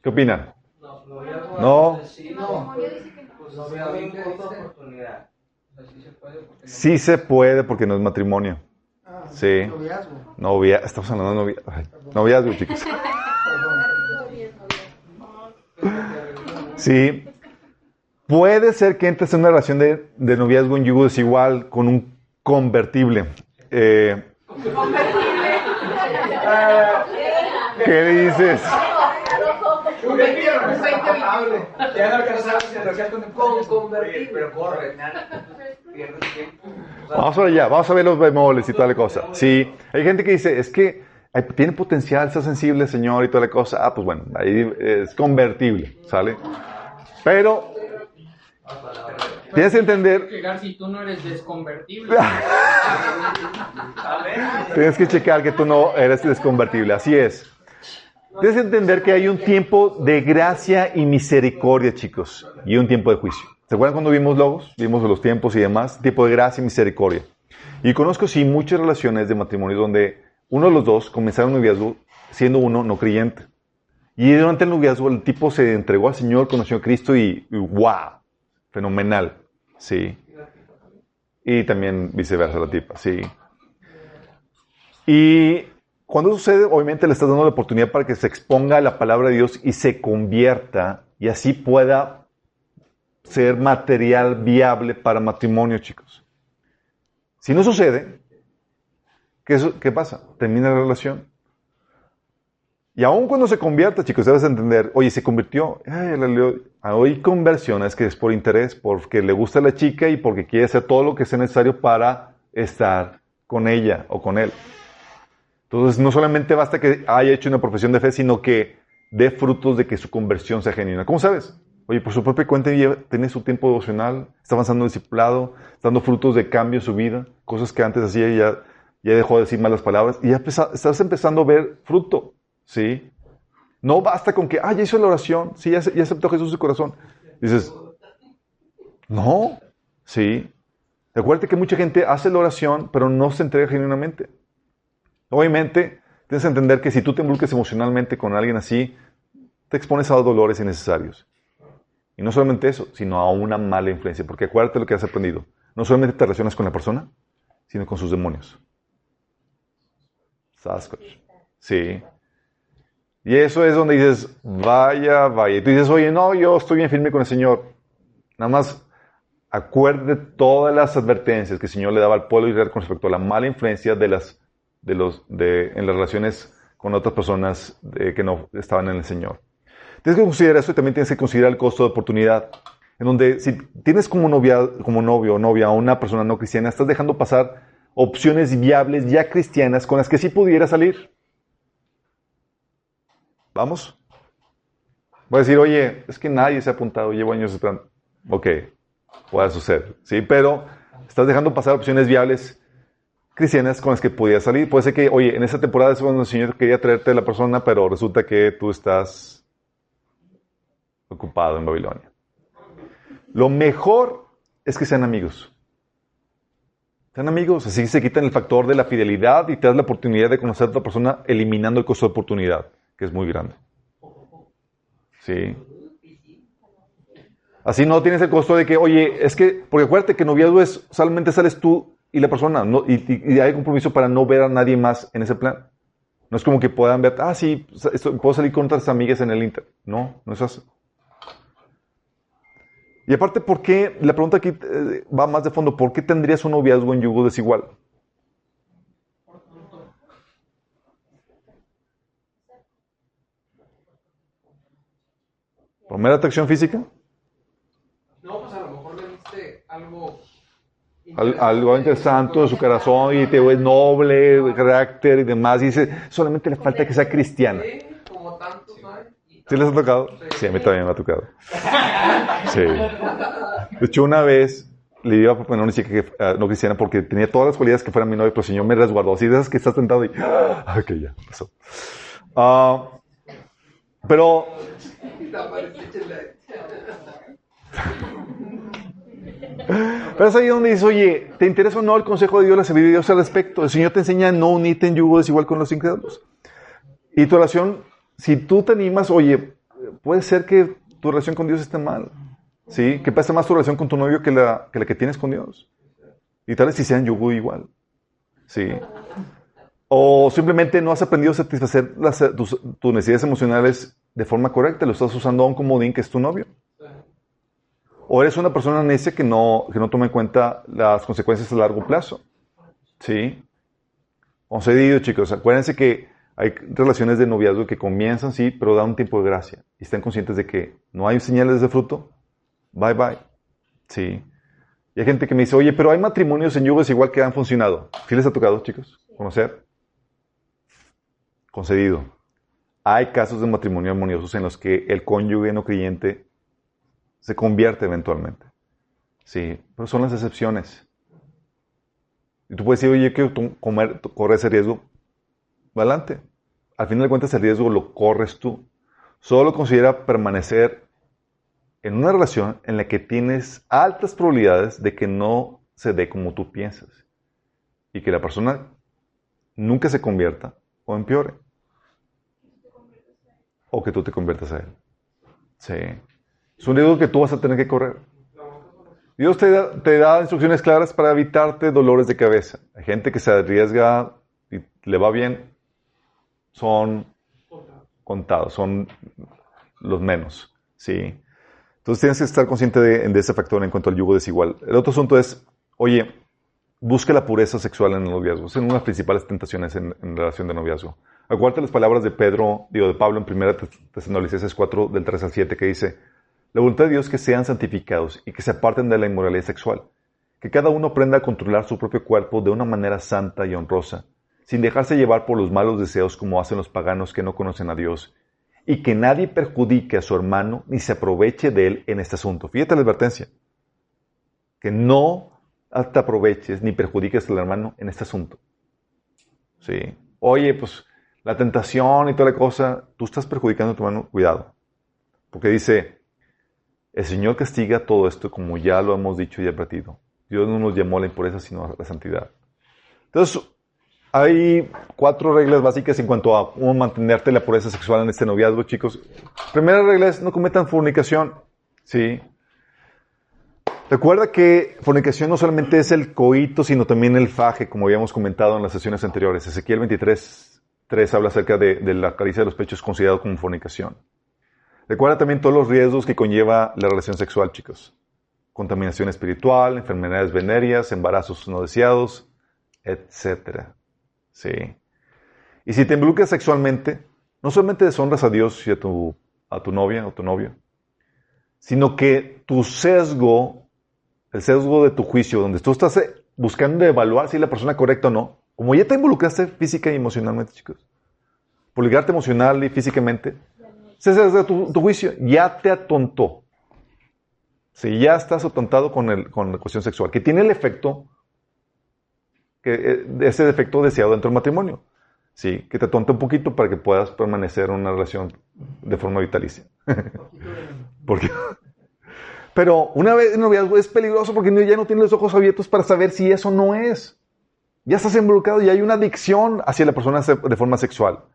¿Qué opinan? No, No. No, no. Pues no no- Sí se puede porque no es matrimonio. Sí. Noviazgo. Novia, estamos hablando de novia, ay, noviazgo, chicos. [LAUGHS] Sí. Puede ser que entres en una relación de, de noviazgo en yugo desigual con un convertible. Eh, ¿Qué dices? [LAUGHS] Un 20 un 20 Ya no alcanzaba si alcanzaba con Con convertible. Pero corre. Pierdes tiempo. Vamos a ver allá, vamos a ver los bemoles y toda la cosa. Sí, hay gente que dice, es que ay, tiene potencial, está sensible, señor, y toda la cosa. Ah, pues bueno, ahí es convertible, ¿sale? Pero tienes que entender, Llegar si tú no eres desconvertible. [LAUGHS] tienes que checar que tú no eres desconvertible, así es. Que entender que hay un tiempo de gracia y misericordia, chicos, y un tiempo de juicio. ¿Se acuerdan cuando vimos logos? Vimos los tiempos y demás, tiempo de gracia y misericordia. Y conozco, sí, muchas relaciones de matrimonio donde uno de los dos comenzaron un noviazgo siendo uno no creyente. Y durante el noviazgo el tipo se entregó al Señor, conoció a Cristo y, y ¡wow! Fenomenal. Sí. Y también viceversa la tipa, sí. Y cuando sucede, obviamente le estás dando la oportunidad para que se exponga a la palabra de Dios y se convierta y así pueda ser material viable para matrimonio, chicos. Si no sucede, ¿qué, qué pasa? Termina la relación. Y aún cuando se convierta, chicos, debes entender, oye, se convirtió. Ay, la leo- Hay conversiones que es por interés, porque le gusta a la chica y porque quiere hacer todo lo que sea necesario para estar con ella o con él. Entonces, no solamente basta que haya hecho una profesión de fe, sino que dé frutos de que su conversión sea genuina. ¿Cómo sabes? Oye, por su propia cuenta tiene su tiempo devocional, está avanzando discipulado, está dando frutos de cambio en su vida, cosas que antes hacía y ya, dejó de decir malas palabras, y ya estás empezando a ver fruto, ¿sí? No basta con que, ah, ya hizo la oración, sí, ya, ace- ya aceptó Jesús en su corazón. Dices, no, sí. Acuérdate que mucha gente hace la oración, pero no se entrega genuinamente. Obviamente, tienes que entender que si tú te involucras emocionalmente con alguien así, te expones a dolores innecesarios. Y no solamente eso, sino a una mala influencia. Porque acuérdate lo que has aprendido. No solamente te relacionas con la persona, sino con sus demonios. Sasquatch. Sí. Y eso es donde dices, vaya, vaya. Y tú dices, oye, no, yo estoy bien firme con el Señor. Nada más acuerde todas las advertencias que el Señor le daba al pueblo Israel con respecto a la mala influencia de las, de los, de, en las relaciones con otras personas que no estaban en el Señor. Tienes que considerar eso y también tienes que considerar el costo de oportunidad. En donde si tienes como, novia, como novio o novia a una persona no cristiana, estás dejando pasar opciones viables ya cristianas con las que sí pudiera salir. ¿Vamos? Voy a decir, oye, es que nadie se ha apuntado, llevo años esperando. Ok, puede suceder, ¿sí? Pero estás dejando pasar opciones viables cristianas con las que podías salir. Puede ser que, oye, en esa temporada es cuando el Señor quería traerte a la persona, pero resulta que tú estás ocupado en Babilonia. Lo mejor es que sean amigos. Sean amigos, así se quitan el factor de la fidelidad y te das la oportunidad de conocer a otra persona eliminando el costo de oportunidad, que es muy grande. Sí. Así no tienes el costo de que, oye, es que, porque acuérdate que noviazgo es, solamente sales tú y la persona, no, y, hay compromiso para no ver a nadie más en ese plan. No es como que puedan ver, ah, sí, esto- puedo salir con otras amigas en el Inter. No, no es así. Y aparte, ¿por qué? La pregunta aquí eh, va más de fondo. ¿Por qué tendrías un noviazgo en yugo desigual? ¿Por mera atracción física? No, pues a lo mejor le diste algo. Al- algo interesante de su corazón y te ves noble, carácter y demás. Y dice, solamente le falta que sea cristiana. Sí, como tantos hay. y ¿Sí les ha tocado? Sí, a mí también me ha tocado. Sí. De hecho, una vez le iba a proponer a una chica que, eh, no cristiana porque tenía todas las cualidades que fuera mi novia, pero el Señor me resguardó. Así de esas que estás tentado y... Ah, ok, ya, pasó. Ah, pero Y te aparece chela. Pero es ahí donde dice, oye, ¿te interesa o no el consejo de Dios, la sabiduría de Dios al respecto? El Señor te enseña no unirte en yugo desigual con los incrédulos. Y tu relación, si tú te animas, oye, puede ser que tu relación con Dios esté mal. ¿Sí? Que pasa más tu relación con tu novio que la que, tienes con Dios. Y tal vez si sea en yugo igual. ¿Sí? O simplemente no has aprendido a satisfacer las- tus necesidades emocionales de forma correcta. Lo estás usando a un comodín que es tu novio. O eres una persona necia que no, que no toma en cuenta las consecuencias a largo plazo. ¿Sí? Concedido, chicos. Acuérdense que hay relaciones de noviazgo que comienzan, sí, pero da un tiempo de gracia. Y estén conscientes de que no hay señales de fruto. Bye, bye. Sí. Y hay gente que me dice, oye, pero hay matrimonios en yugos igual que han funcionado. ¿Sí les ha tocado, chicos? ¿Conocer? Concedido. Hay casos de matrimonio armoniosos en los que el cónyuge no creyente se convierte eventualmente. Sí, pero son las excepciones. Y tú puedes decir, oye, quiero comer, correr ese riesgo. Adelante. Al final de cuentas, el riesgo lo corres tú. Solo considera permanecer en una relación en la que tienes altas probabilidades de que no se dé como tú piensas. Y que la persona nunca se convierta o empeore. O que tú te conviertas a él. Sí. Es un riesgo que tú vas a tener que correr. Dios te da, te da instrucciones claras para evitarte dolores de cabeza. Hay gente que se arriesga y le va bien. Son contados, son los menos. Sí. Entonces tienes que estar consciente de, de ese factor en cuanto al yugo desigual. El otro asunto es, oye, busca la pureza sexual en el noviazgo. Es una de las principales tentaciones en, en relación de noviazgo. Acuérdate las palabras de Pedro, digo, de Pablo en 1 Tesalonicenses 4, del 3 al 7, que dice, la voluntad de Dios es que sean santificados y que se aparten de la inmoralidad sexual. Que cada uno aprenda a controlar su propio cuerpo de una manera santa y honrosa, sin dejarse llevar por los malos deseos como hacen los paganos que no conocen a Dios. Y que nadie perjudique a su hermano ni se aproveche de él en este asunto. Fíjate la advertencia. Que no te aproveches ni perjudiques al hermano en este asunto. Sí. Oye, pues la tentación y toda la cosa, tú estás perjudicando a tu hermano, cuidado. Porque dice, el Señor castiga todo esto como ya lo hemos dicho y advertido. Dios no nos llamó a la impureza, sino a la santidad. Entonces, hay cuatro reglas básicas en cuanto a cómo mantenerte la pureza sexual en este noviazgo, chicos. Primera regla es no cometan fornicación. Sí. Recuerda que fornicación no solamente es el coito, sino también el faje, como habíamos comentado en las sesiones anteriores. Ezequiel 23, 3 habla acerca de, de la caricia de los pechos considerado como fornicación. Recuerda también todos los riesgos que conlleva la relación sexual, chicos. Contaminación espiritual, enfermedades venéreas, embarazos no deseados, etc. Sí. Y si te involucras sexualmente, no solamente deshonras a Dios y a tu, a tu novia o tu novio, sino que tu sesgo, el sesgo de tu juicio, donde tú estás eh, buscando evaluar si es la persona correcta o no, como ya te involucraste física y emocionalmente, chicos, por ligarte emocional y físicamente, sesgo de tu, tu juicio ya te atontó. Si ya estás atontado con, el, con la cuestión sexual, que tiene el efecto, que, eh, ese efecto deseado dentro del matrimonio. Sí, que te atonta un poquito para que puedas permanecer en una relación de forma vitalicia. [LAUGHS] Porque Pero una vez en noviazgo es peligroso porque ya no tienes los ojos abiertos para saber si eso no es. Ya estás involucrado y hay una adicción hacia la persona de forma sexual.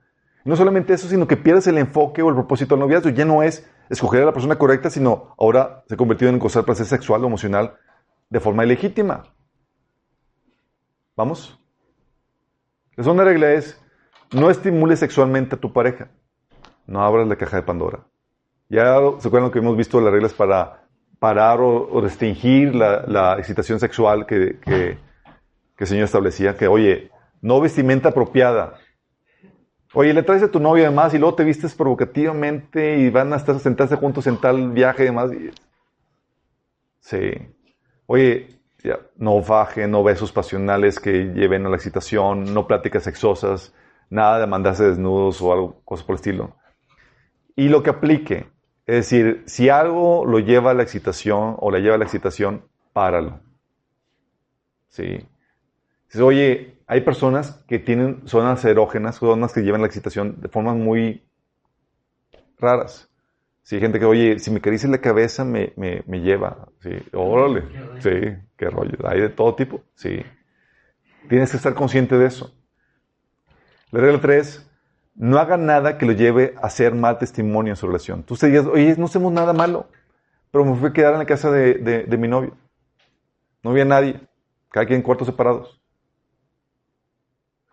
No solamente eso, sino que pierdes el enfoque o el propósito del noviazgo. Ya no es escoger a la persona correcta, sino ahora se ha convertido en gozar placer sexual o emocional de forma ilegítima. ¿Vamos? La segunda regla es, no estimules sexualmente a tu pareja. No abras la caja de Pandora. Ya se acuerdan lo que hemos visto las reglas para parar o, restringir la, la excitación sexual que, que- que el Señor establecía, que oye, no vestimenta apropiada. Oye, le traes a tu novio además y luego te vistes provocativamente y van a estar sentarse juntos en tal viaje y demás. Sí. Oye, ya, no faje, no besos pasionales que lleven a la excitación, no pláticas sexosas, nada de mandarse desnudos o algo, cosas por el estilo. Y lo que aplique, es decir, si algo lo lleva a la excitación o la lleva a la excitación, páralo. Sí. Dices, oye, hay personas que tienen zonas erógenas, zonas que llevan la excitación de formas muy raras. Sí, hay gente que, oye, si me acaricia la cabeza me, me, me lleva. Sí, órale. Sí, qué rollo. Hay de todo tipo. Sí. Tienes que estar consciente de eso. La regla 3, no haga nada que lo lleve a hacer mal testimonio en su relación. Tú te digas, oye, no hacemos nada malo, pero me fui a quedar en la casa de, de- de mi novio. No había nadie. Cada quien en cuartos separados.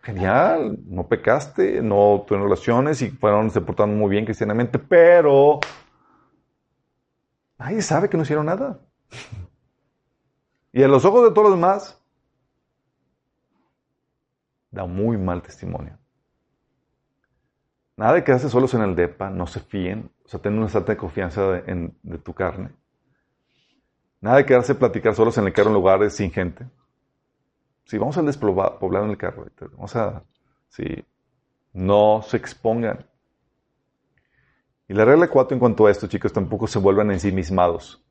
Genial, no pecaste, no tuvieron relaciones y fueron se portaron muy bien cristianamente, pero nadie sabe que no hicieron nada. Y a los ojos de todos los demás, da muy mal testimonio. Nada de quedarse solos en el DEPA, no se fíen, o sea, ten una de confianza de, en- de tu carne. Nada de quedarse platicar solos en el carro en lugares sin gente. Si vamos al despoblado en el carro, vamos a, sí, no se expongan. Y la regla 4 en cuanto a esto, chicos, tampoco se vuelvan ensimismados.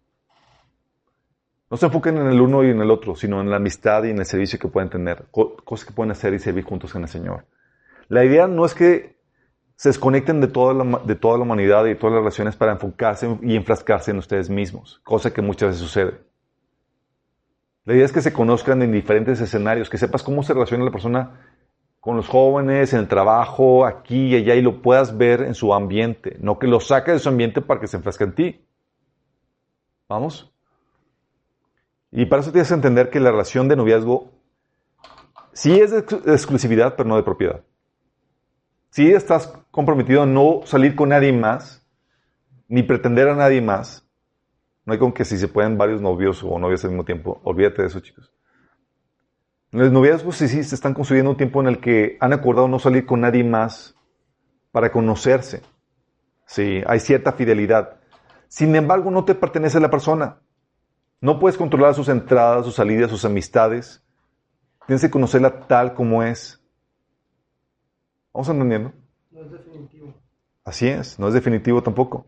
No se enfoquen en el uno y en el otro, sino en la amistad y en el servicio que pueden tener, co- cosas que pueden hacer y servir juntos en el Señor. La idea no es que se desconecten de toda la, de toda la humanidad y de todas las relaciones para enfocarse y enfrascarse en ustedes mismos, cosa que muchas veces sucede. La idea es que se conozcan en diferentes escenarios, que sepas cómo se relaciona la persona con los jóvenes, en el trabajo, aquí y allá, y lo puedas ver en su ambiente, no que lo saque de su ambiente para que se enfrasque en ti. ¿Vamos? Y para eso tienes que entender que la relación de noviazgo sí es de ex- de exclusividad, pero no de propiedad. Si estás comprometido a no salir con nadie más, ni pretender a nadie más, no hay con que si se pueden varios novios o novias al mismo tiempo, olvídate de eso, chicos. En los noviazgos sí, sí se están construyendo un tiempo en el que han acordado no salir con nadie más para conocerse. Sí, hay cierta fidelidad. Sin embargo, no te pertenece a la persona. No puedes controlar sus entradas, sus salidas, sus amistades. Tienes que conocerla tal como es. ¿Vamos entendiendo? No es definitivo. Así es, no es definitivo tampoco.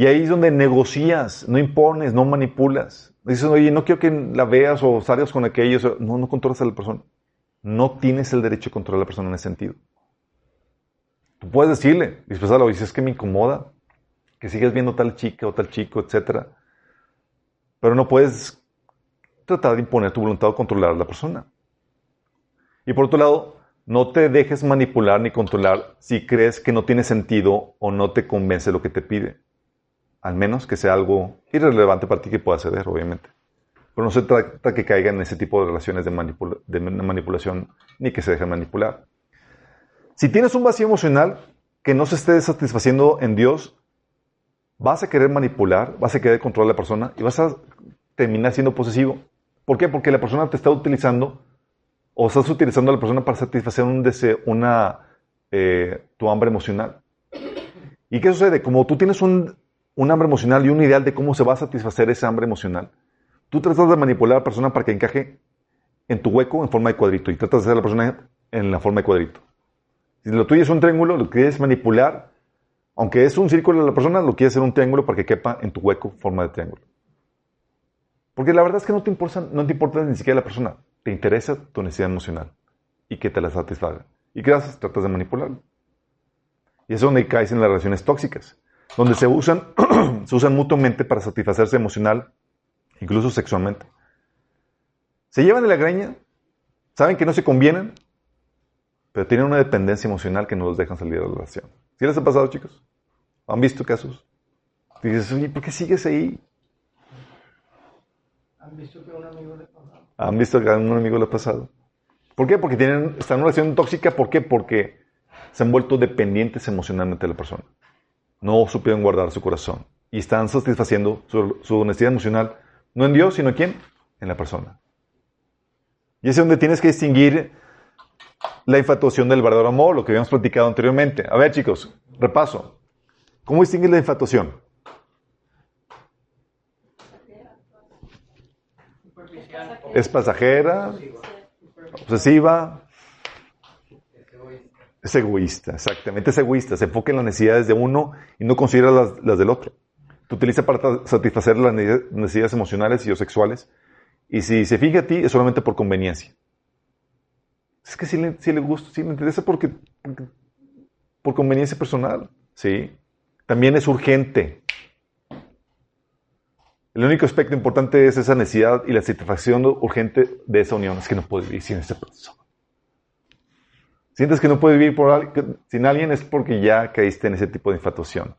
Y ahí es donde negocias, no impones, no manipulas. Dices, oye, no quiero que la veas o salgas con aquellos. No, no controlas a la persona. No tienes el derecho de controlar a la persona en ese sentido. Tú puedes decirle, expresarlo, dices, es que me incomoda que sigas viendo tal chica o tal chico, etcétera. Pero no puedes tratar de imponer tu voluntad o controlar a la persona. Y por otro lado, no te dejes manipular ni controlar si crees que no tiene sentido o no te convence lo que te pide. Al menos que sea algo irrelevante para ti que pueda ceder, obviamente. Pero no se trata que caiga en ese tipo de relaciones de, manipula- de manipulación ni que se dejen manipular. Si tienes un vacío emocional que no se esté satisfaciendo en Dios, vas a querer manipular, vas a querer controlar a la persona y vas a terminar siendo posesivo. ¿Por qué? Porque la persona te está utilizando o estás utilizando a la persona para satisfacer un deseo, una, eh, tu hambre emocional. ¿Y qué sucede? Como tú tienes un, un hambre emocional y un ideal de cómo se va a satisfacer esa hambre emocional, tú tratas de manipular a la persona para que encaje en tu hueco en forma de cuadrito y tratas de hacer a la persona en la forma de cuadrito. Si lo tuyo es un triángulo, lo quieres manipular, aunque es un círculo de la persona, lo quieres hacer un triángulo para que quepa en tu hueco forma de triángulo. Porque la verdad es que no te importa, no te importa ni siquiera la persona. Te interesa tu necesidad emocional y que te la satisfaga. ¿Y qué haces? Tratas de manipularlo. Y es donde caes en las relaciones tóxicas. Donde se usan, [CLEARS THROAT] se usan mutuamente para satisfacerse emocional, incluso sexualmente. Se llevan de la greña, saben que no se convienen, pero tienen una dependencia emocional que no los dejan salir de la relación. ¿Sí les ha pasado, chicos? ¿Han visto casos? Y dices, oye, ¿por qué sigues ahí? ¿Han visto que a un amigo le pasó? ¿Han visto que a un amigo le ha pasado? ¿Por qué? Porque tienen, están en una relación tóxica. ¿Por qué? Porque se han vuelto dependientes emocionalmente de la persona. No supieron guardar su corazón. Y están satisfaciendo su, su necesidad emocional, no en Dios, sino en quién? En la persona. Y es donde tienes que distinguir la infatuación del verdadero amor, lo que habíamos platicado anteriormente. A ver, chicos, repaso. ¿Cómo distingues la infatuación? Es pasajera, obsesiva, es egoísta, exactamente, es egoísta. Se enfoca en las necesidades de uno y no considera las, las del otro. Te utiliza para satisfacer las necesidades emocionales y o sexuales. Y si se fija a ti, es solamente por conveniencia. Es que si le, si le gusta, si le interesa porque, por conveniencia personal. Sí. También es urgente. El único aspecto importante es esa necesidad y la satisfacción urgente de esa unión. Es que no puedes vivir sin esa persona. Sientes que no puedes vivir por, sin alguien es porque ya caíste en ese tipo de infatuación.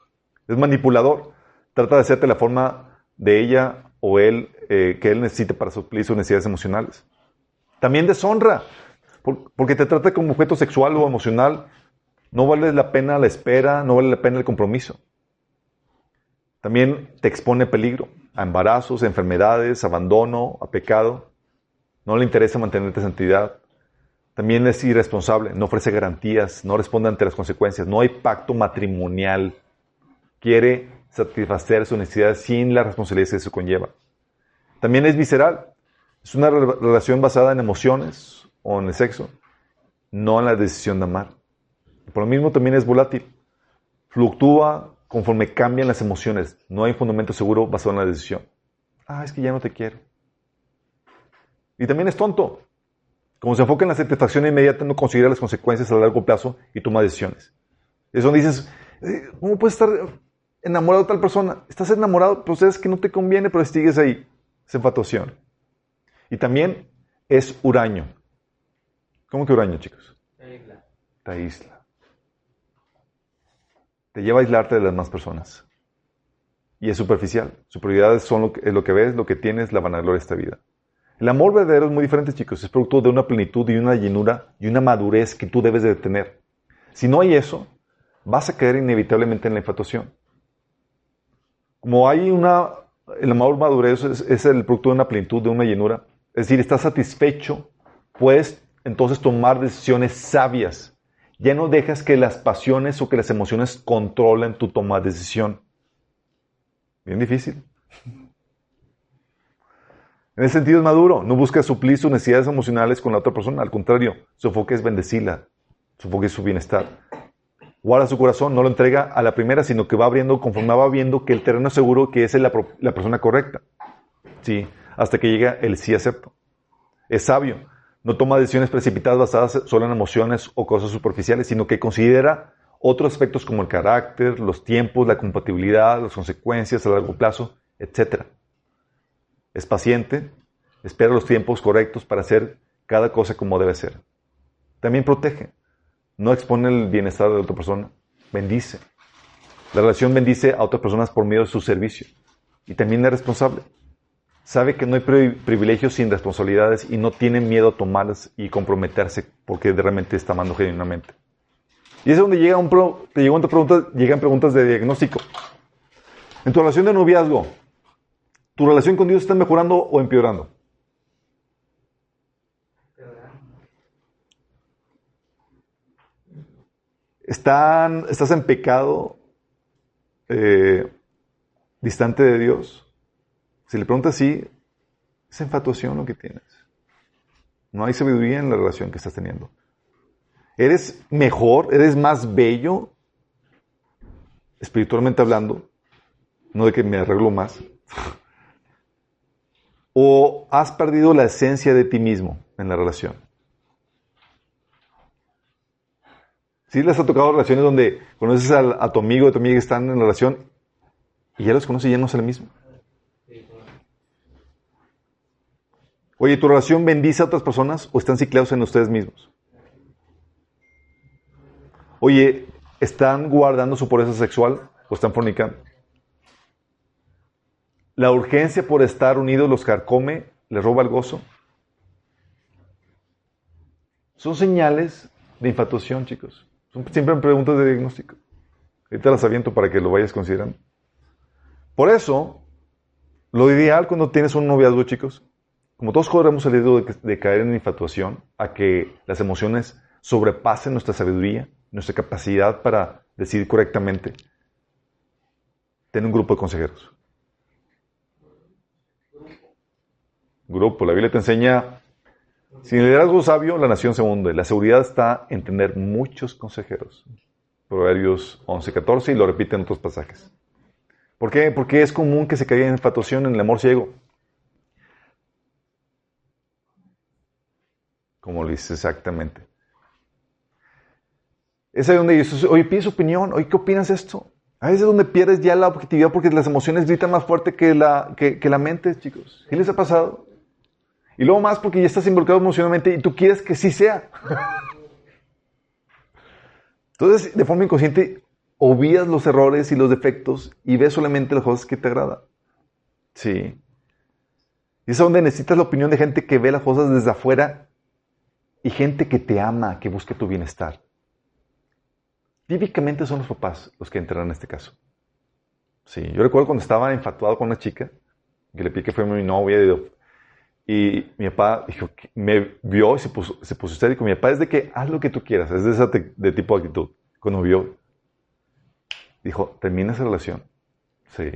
Es manipulador. Trata de hacerte la forma de ella o él eh, que él necesite para suplir sus necesidades emocionales. También deshonra, por, porque te trata como objeto sexual o emocional. No vale la pena la espera, no vale la pena el compromiso. También te expone peligro, a embarazos, a enfermedades, abandono, a pecado. No le interesa mantenerte en santidad. También es irresponsable, no ofrece garantías, no responde ante las consecuencias, no hay pacto matrimonial. Quiere satisfacer sus necesidades sin la responsabilidad que eso conlleva. También es visceral. Es una re relación basada en emociones o en el sexo, no en la decisión de amar. Por lo mismo también es volátil. Fluctúa conforme cambian las emociones. No hay fundamento seguro basado en la decisión. Ah, es que ya no te quiero. Y también es tonto. Como se enfoca en la satisfacción inmediata, no considera las consecuencias a largo plazo y toma decisiones. Es donde dices, ¿cómo puedes estar enamorado de tal persona? Estás enamorado, pues es que no te conviene, pero sigues ahí. Es infatuación. Y también es huraño. ¿Cómo que huraño, chicos? Te isla. Te aísla. Te lleva a aislarte de las demás personas. Y es superficial. Su prioridad son lo que, es lo que ves, lo que tienes, la vanagloria de esta vida. El amor verdadero es muy diferente, chicos. Es producto de una plenitud y una llenura y una madurez que tú debes de tener. Si no hay eso, vas a caer inevitablemente en la infatuación. Como hay una, el amor madurez es, es el producto de una plenitud, de una llenura. Es decir, estás satisfecho, puedes entonces tomar decisiones sabias. Ya no dejas que las pasiones o que las emociones controlen tu toma de decisión. Bien difícil. En ese sentido es maduro. No busca suplir sus necesidades emocionales con la otra persona. Al contrario, su enfoque es bendecirla. Su enfoque es su bienestar. Guarda su corazón, no lo entrega a la primera, sino que va abriendo conforme va viendo que el terreno es seguro que es la, la persona correcta. Sí, hasta que llega el sí acepto. Es sabio. No toma decisiones precipitadas basadas solo en emociones o cosas superficiales, sino que considera otros aspectos como el carácter, los tiempos, la compatibilidad, las consecuencias a largo plazo, etc. Es paciente, espera los tiempos correctos para hacer cada cosa como debe ser. También protege, no expone el bienestar de otra persona, bendice. La relación bendice a otras personas por medio de su servicio. Y también es responsable. Sabe que no hay privilegios sin responsabilidades y no tiene miedo a tomarlas y comprometerse porque realmente está amando genuinamente. Y es donde llega un pro, te llegan preguntas, llegan preguntas de diagnóstico. En tu relación de noviazgo, ¿tu relación con Dios está mejorando o empeorando? ¿Están, ¿Estás en pecado eh, distante de Dios? Si le preguntas así, es infatuación lo que tienes. No hay sabiduría en la relación que estás teniendo. ¿Eres mejor? ¿Eres más bello? Espiritualmente hablando. No de que me arreglo más. ¿O has perdido la esencia de ti mismo en la relación? Sí les ha tocado relaciones donde conoces a, tu amigo, a tu amiga que están en relación y ya los conoces y ya no es el mismo. Oye, ¿tu relación bendice a otras personas o están ciclados en ustedes mismos? Oye, ¿están guardando su pureza sexual o están fornicando? ¿La urgencia por estar unidos los carcome, les roba el gozo? Son señales de infatuación, chicos. Son siempre preguntas de diagnóstico. Ahorita las aviento para que lo vayas considerando. Por eso, lo ideal cuando tienes un noviazgo, chicos, como todos corremos el riesgo de, de caer en infatuación, a que las emociones sobrepasen nuestra sabiduría, nuestra capacidad para decidir correctamente, ten un grupo de consejeros. Grupo, la Biblia te enseña, sin liderazgo sabio, la nación se hunde. La seguridad está en tener muchos consejeros. Proverbios 11, 14 y lo repite en otros pasajes. ¿Por qué? Porque es común que se caiga en infatuación en el amor ciego. Como lo dice exactamente. Es ahí donde dices, oye, pides opinión, oye, ¿qué opinas de esto? A veces es donde pierdes ya la objetividad porque las emociones gritan más fuerte que la, que la mente, chicos. ¿Qué les ha pasado? Y luego más porque ya estás involucrado emocionalmente y tú quieres que sí sea. Entonces, de forma inconsciente, obvias los errores y los defectos y ves solamente las cosas que te agradan. Sí. Y es donde necesitas la opinión de gente que ve las cosas desde afuera y gente que te ama, que busque tu bienestar. Típicamente son los papás los que entran en este caso. Sí, yo recuerdo cuando estaba infatuado con una chica, que le pide que fue mi novia, y, y mi papá dijo, me vio y se puso, se puso histérico. Mi papá es de que haz lo que tú quieras, es de ese de tipo de actitud. Cuando vio, dijo, termina esa relación. Sí.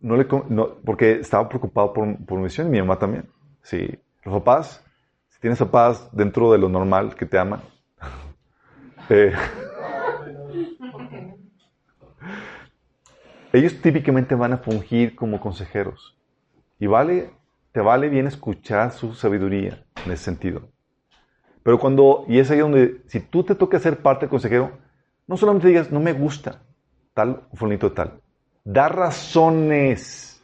No le, no, porque estaba preocupado por, por mi visión y mi mamá también. Sí. Los papás, si tienes papás dentro de lo normal que te aman, [LAUGHS] eh, [LAUGHS] ellos típicamente van a fungir como consejeros. Y vale, te vale bien escuchar su sabiduría en ese sentido. Pero cuando, y es ahí donde, si tú te toca ser parte del consejero, no solamente digas, no me gusta tal o fulanito tal. Da razones,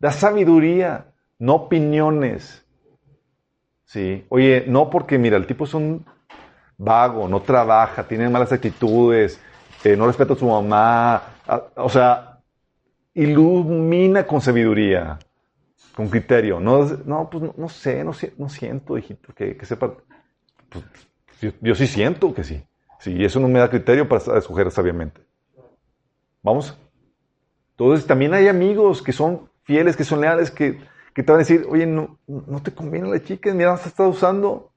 da sabiduría, no opiniones. Sí. Oye, no porque, mira, el tipo es un vago, no trabaja, tiene malas actitudes, eh, no respeta a su mamá. a- o sea, ilumina con sabiduría, con criterio. No, no pues no, no sé, no, no siento, hijito, que, que sepa. Pues, yo, sí siento que sí. Sí, y eso no me da criterio para escoger sabiamente. Vamos. Entonces, también hay amigos que son fieles, que son leales, que, que te van a decir, oye, no, no te conviene la chica, mira, se está usando.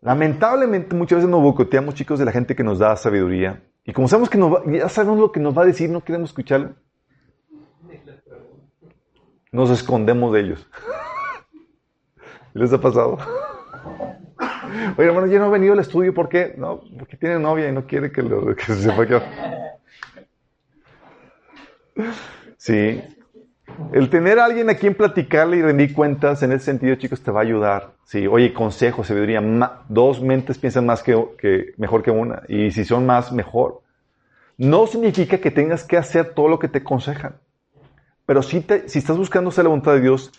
Lamentablemente, muchas veces nos boicoteamos, chicos, de la gente que nos da sabiduría. Y como sabemos que nos va- ya sabemos lo que nos va a decir, no queremos escucharlo. Nos escondemos de ellos. ¿Les ha pasado? Oye, hermano, ya no ha venido al estudio, ¿por qué? No, porque tiene novia y no quiere que, se sepa que... Sí. El tener a alguien a quien platicarle y rendir cuentas en ese sentido, chicos, te va a ayudar. Sí, oye, consejo, sabiduría. ma- dos mentes piensan más que, que mejor que una. Y si son más, mejor. No significa que tengas que hacer todo lo que te aconsejan. Pero si, te, si estás buscando hacer la voluntad de Dios,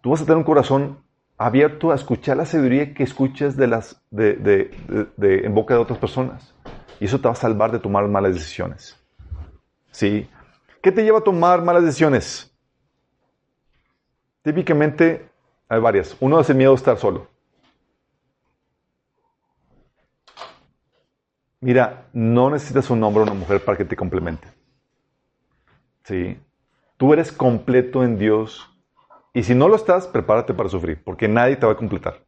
tú vas a tener un corazón abierto a escuchar la sabiduría que escuchas de las, de, de- de- en boca de otras personas. Y eso te va a salvar de tomar malas decisiones. ¿Sí? ¿Qué te lleva a tomar malas decisiones? Típicamente hay varias. Uno es miedo a estar solo. Mira, no necesitas un hombre o una mujer para que te complemente. ¿Sí? Tú eres completo en Dios. Y si no lo estás, prepárate para sufrir, porque nadie te va a completar.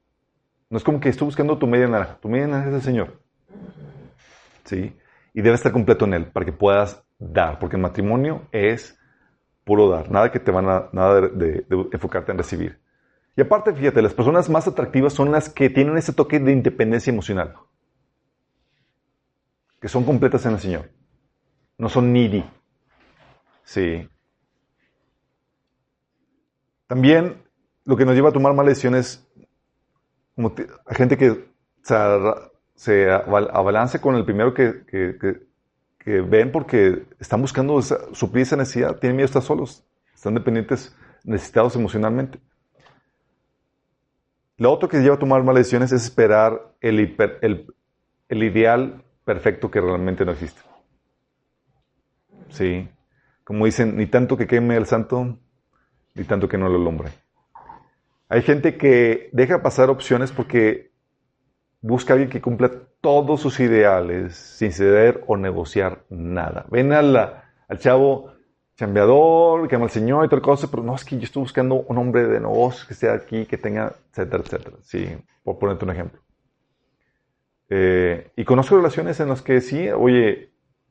No es como que estoy buscando tu media naranja. Tu media naranja es el Señor. ¿Sí? Y debes estar completo en Él para que puedas dar, porque el matrimonio es puro dar. Nada que te van a, nada de- de enfocarte en recibir. Y aparte, fíjate, las personas más atractivas son las que tienen ese toque de independencia emocional. Que son completas en el Señor. No son needy. Sí. También lo que nos lleva a tomar malas decisiones hay gente que se, se abalance con el primero que, que- ven porque están buscando esa- suplir esa necesidad, tienen miedo de estar solos, están dependientes, necesitados emocionalmente. Lo otro que lleva a tomar malas decisiones es esperar el, el ideal perfecto que realmente no existe. Sí. Como dicen, ni tanto que queme el santo, ni tanto que no lo alumbre. Hay gente que deja pasar opciones porque busca a alguien que cumpla todos sus ideales sin ceder o negociar nada. Ven a la- al chavo chambeador, que ama al Señor y tal cosa, pero no es que yo estoy buscando un hombre de negocios que esté aquí, que tenga, etcétera, etcétera. Sí, por ponerte un ejemplo. Eh, y conozco relaciones en las que sí, oye,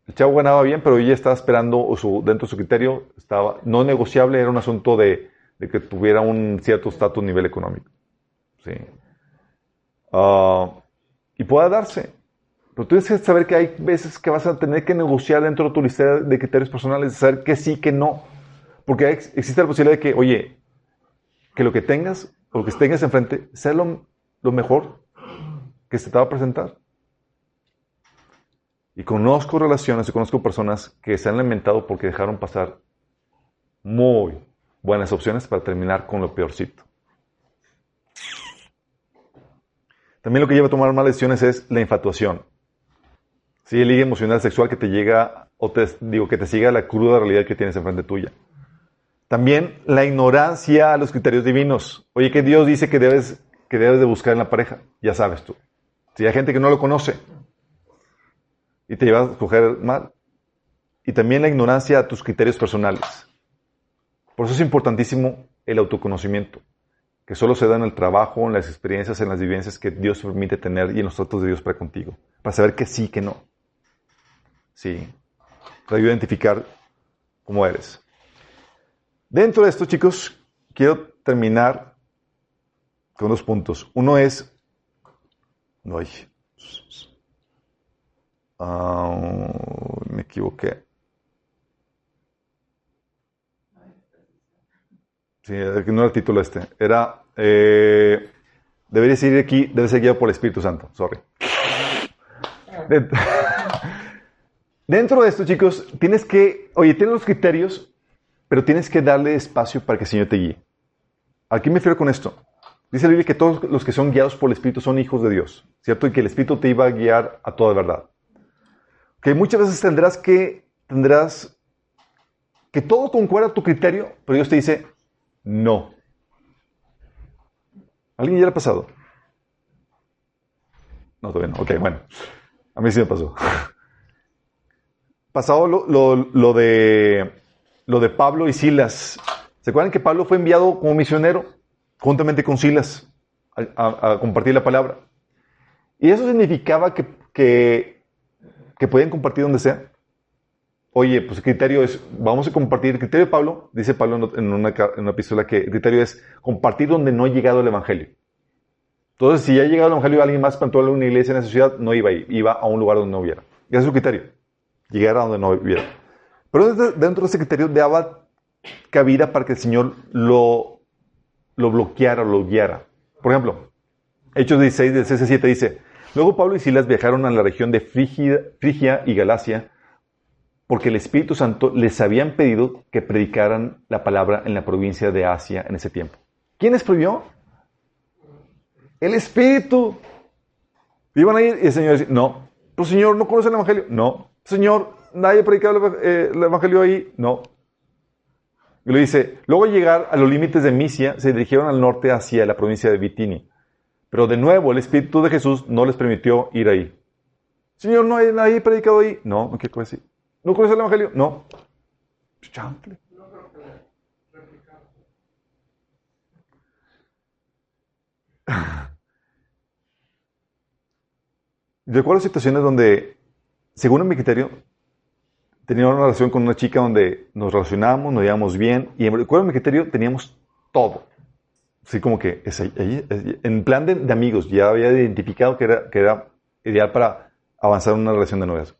el chavo ganaba bien, pero ella estaba esperando, su, dentro de su criterio, estaba no negociable, era un asunto de, que tuviera un cierto estatus nivel económico. Sí. Ah, y pueda darse. Pero tienes que saber que hay veces que vas a tener que negociar dentro de tu lista de criterios personales, saber que sí, que no. Porque existe la posibilidad de que, oye, que lo que tengas, o lo que tengas enfrente, sea lo, lo mejor que se te va a presentar. Y conozco relaciones y conozco personas que se han lamentado porque dejaron pasar muy buenas opciones para terminar con lo peorcito. También lo que lleva a tomar malas decisiones es la infatuación. Sí, el liga emocional sexual que te llega, o te digo, que te siga la cruda realidad que tienes enfrente tuya. También la ignorancia a los criterios divinos. Oye, que Dios dice que debes, que debes de buscar en la pareja. Ya sabes tú. Si hay gente que no lo conoce y te lleva a escoger mal. Y también la ignorancia a tus criterios personales. Por eso es importantísimo el autoconocimiento, que solo se da en el trabajo, en las experiencias, en las vivencias que Dios permite tener y en los tratos de Dios para contigo, para saber que sí, que no. Sí. Te ayuda a identificar cómo eres. Dentro de esto, chicos, quiero terminar con dos puntos. Uno es... Ay. Ah, me equivoqué. Sí, no era el título este. Era. Eh, debería seguir aquí, debe ser guiado por el Espíritu Santo. Sorry. Dent- [LAUGHS] Dentro de esto, chicos, tienes que. Oye, tienes los criterios, pero tienes que darle espacio para que el Señor te guíe. ¿A qué me refiero con esto? Dice la Biblia que todos los que son guiados por el Espíritu son hijos de Dios, ¿cierto? Y que el Espíritu te iba a guiar a toda verdad. Que muchas veces tendrás que, tendrás que todo concuerda a tu criterio, pero Dios te dice, no. ¿Alguien ya le ha pasado? No, todavía no. Ok, bueno. A mí sí me pasó. [LAUGHS] Pasado lo, lo- de, lo de Pablo y Silas. ¿Se acuerdan que Pablo fue enviado como misionero juntamente con Silas a, a- a compartir la palabra? Y eso significaba que, que, que podían compartir donde sea. Oye, pues el criterio es, vamos a compartir, el criterio de Pablo, dice Pablo en una, en una epístola que el criterio es compartir donde no ha llegado el Evangelio. Entonces, si ya ha llegado el Evangelio, alguien más plantó una iglesia en esa ciudad, no iba ahí, iba a un lugar donde no hubiera. Y ese es su criterio, llegar a donde no hubiera. Pero dentro de ese criterio daba cabida para que el Señor lo, lo bloqueara, lo guiara. Por ejemplo, Hechos 16, del 6 al 7 dice, Luego Pablo y Silas viajaron a la región de Frigia, y Galacia, porque el Espíritu Santo les habían pedido que predicaran la palabra en la provincia de Asia en ese tiempo. ¿Quién les prohibió? El Espíritu. Iban a ir y el Señor decía, no, pues Señor, ¿no conoce el Evangelio? No. Señor, ¿nadie ha predicado el, eh, el Evangelio ahí? No. Y lo dice, luego al llegar a los límites de Misia, se dirigieron al norte hacia la provincia de Bitini. Pero de nuevo, el Espíritu de Jesús no les permitió ir ahí. Señor, ¿no hay nadie predicado ahí? No, no quiero decir. ¿No conoce el Evangelio? No. Chanfle. [LAUGHS] Recuerdo situaciones donde, según mi criterio, tenía una relación con una chica donde nos relacionábamos, nos llevábamos bien, y recuerdo mi criterio, teníamos todo. Así como que, es ahí- en plan de, amigos, ya había identificado que era, ideal para avanzar en una relación de noviazgo.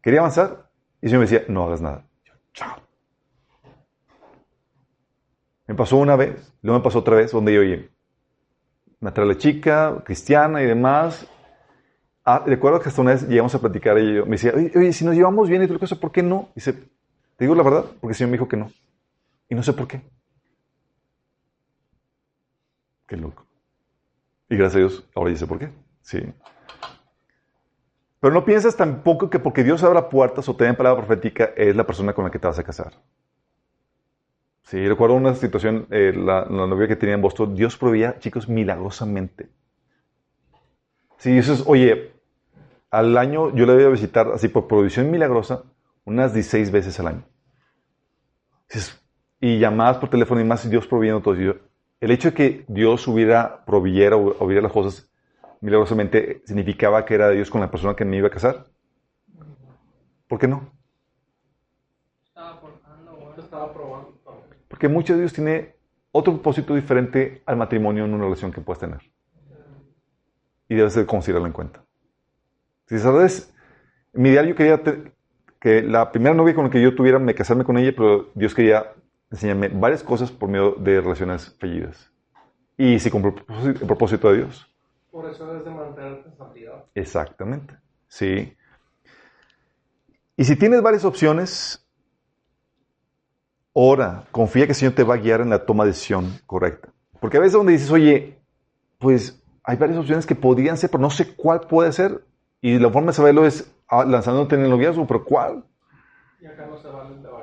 Quería avanzar, y Señor me decía, no hagas nada. Yo, chao. Me pasó una vez, luego me pasó otra vez, donde yo, oye, me atrae la chica, cristiana y demás. Ah, recuerdo que hasta una vez llegamos a platicar y yo me decía, oye, oye, si nos llevamos bien y tal cosa, ¿por qué no? Dice, te digo la verdad, porque el Señor me dijo que no. Y no sé por qué. Qué loco. Y gracias a Dios, ahora sé por qué. Sí. Pero no pienses tampoco que porque Dios abra puertas o te den palabra profética es la persona con la que te vas a casar. Sí, recuerdo una situación, eh, la, la novia que tenía en Boston, Dios proveía, chicos, milagrosamente. Sí, eso es, oye, al año yo le voy a visitar, así por provisión milagrosa, unas 16 veces al año. Dices, Y llamadas por teléfono y más, Dios proveyendo todo. Y el hecho de que Dios hubiera, proveyera o hubiera las cosas milagrosamente, significaba que era de Dios con la persona que me iba a casar. ¿Por qué no? Porque muchos de Dios tiene otro propósito diferente al matrimonio en una relación que puedas tener. Y debes de considerarlo en cuenta. Si sabes, mi ideal yo quería que la primera novia con la que yo tuviera, me casarme con ella, pero Dios quería enseñarme varias cosas por medio de relaciones fallidas. Y si con propósito- el propósito de Dios. Por eso debes de mantenerte en santidad. Exactamente. Sí. Y si tienes varias opciones, ora, confía que el Señor te va a guiar en la toma de decisión correcta. Porque a veces donde dices, oye, pues hay varias opciones que podrían ser, pero no sé cuál puede ser. Y la forma de saberlo es ah, lanzándote en el noviazgo, pero ¿cuál? Y acá no se vale el debate.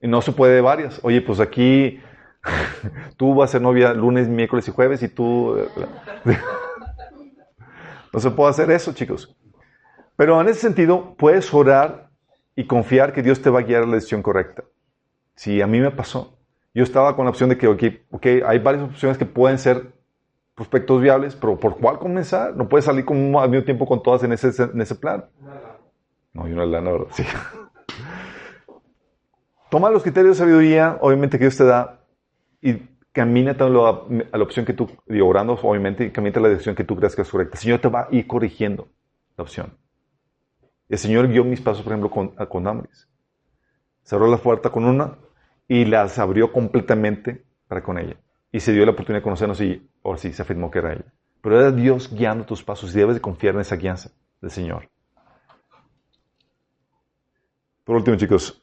Y no se puede de varias. Oye, pues aquí [LAUGHS] tú vas a ser novia lunes, miércoles y jueves y tú... [LAUGHS] no se puede hacer eso, chicos. Pero en ese sentido, puedes orar y confiar que Dios te va a guiar a la decisión correcta. Si a mí me pasó, yo estaba con la opción de que, ok, hay varias opciones que pueden ser prospectos viables, pero ¿por cuál comenzar? No puedes salir como al mismo tiempo con todas en ese, en ese plan. No, y una lana, ¿verdad? Sí. Toma los criterios de sabiduría, obviamente, que Dios te da, y camina a la, a la opción que tú, digo, orando, obviamente, y camina a la dirección que tú creas que es correcta. El Señor te va a ir corrigiendo la opción. El Señor guió mis pasos, por ejemplo, con, con Damaris. Cerró la puerta con una y las abrió completamente para con ella. Y se dio la oportunidad de conocernos y, ahora sí, se afirmó que era ella. Pero era Dios guiando tus pasos y debes de confiar en esa guianza del Señor. Por último, chicos,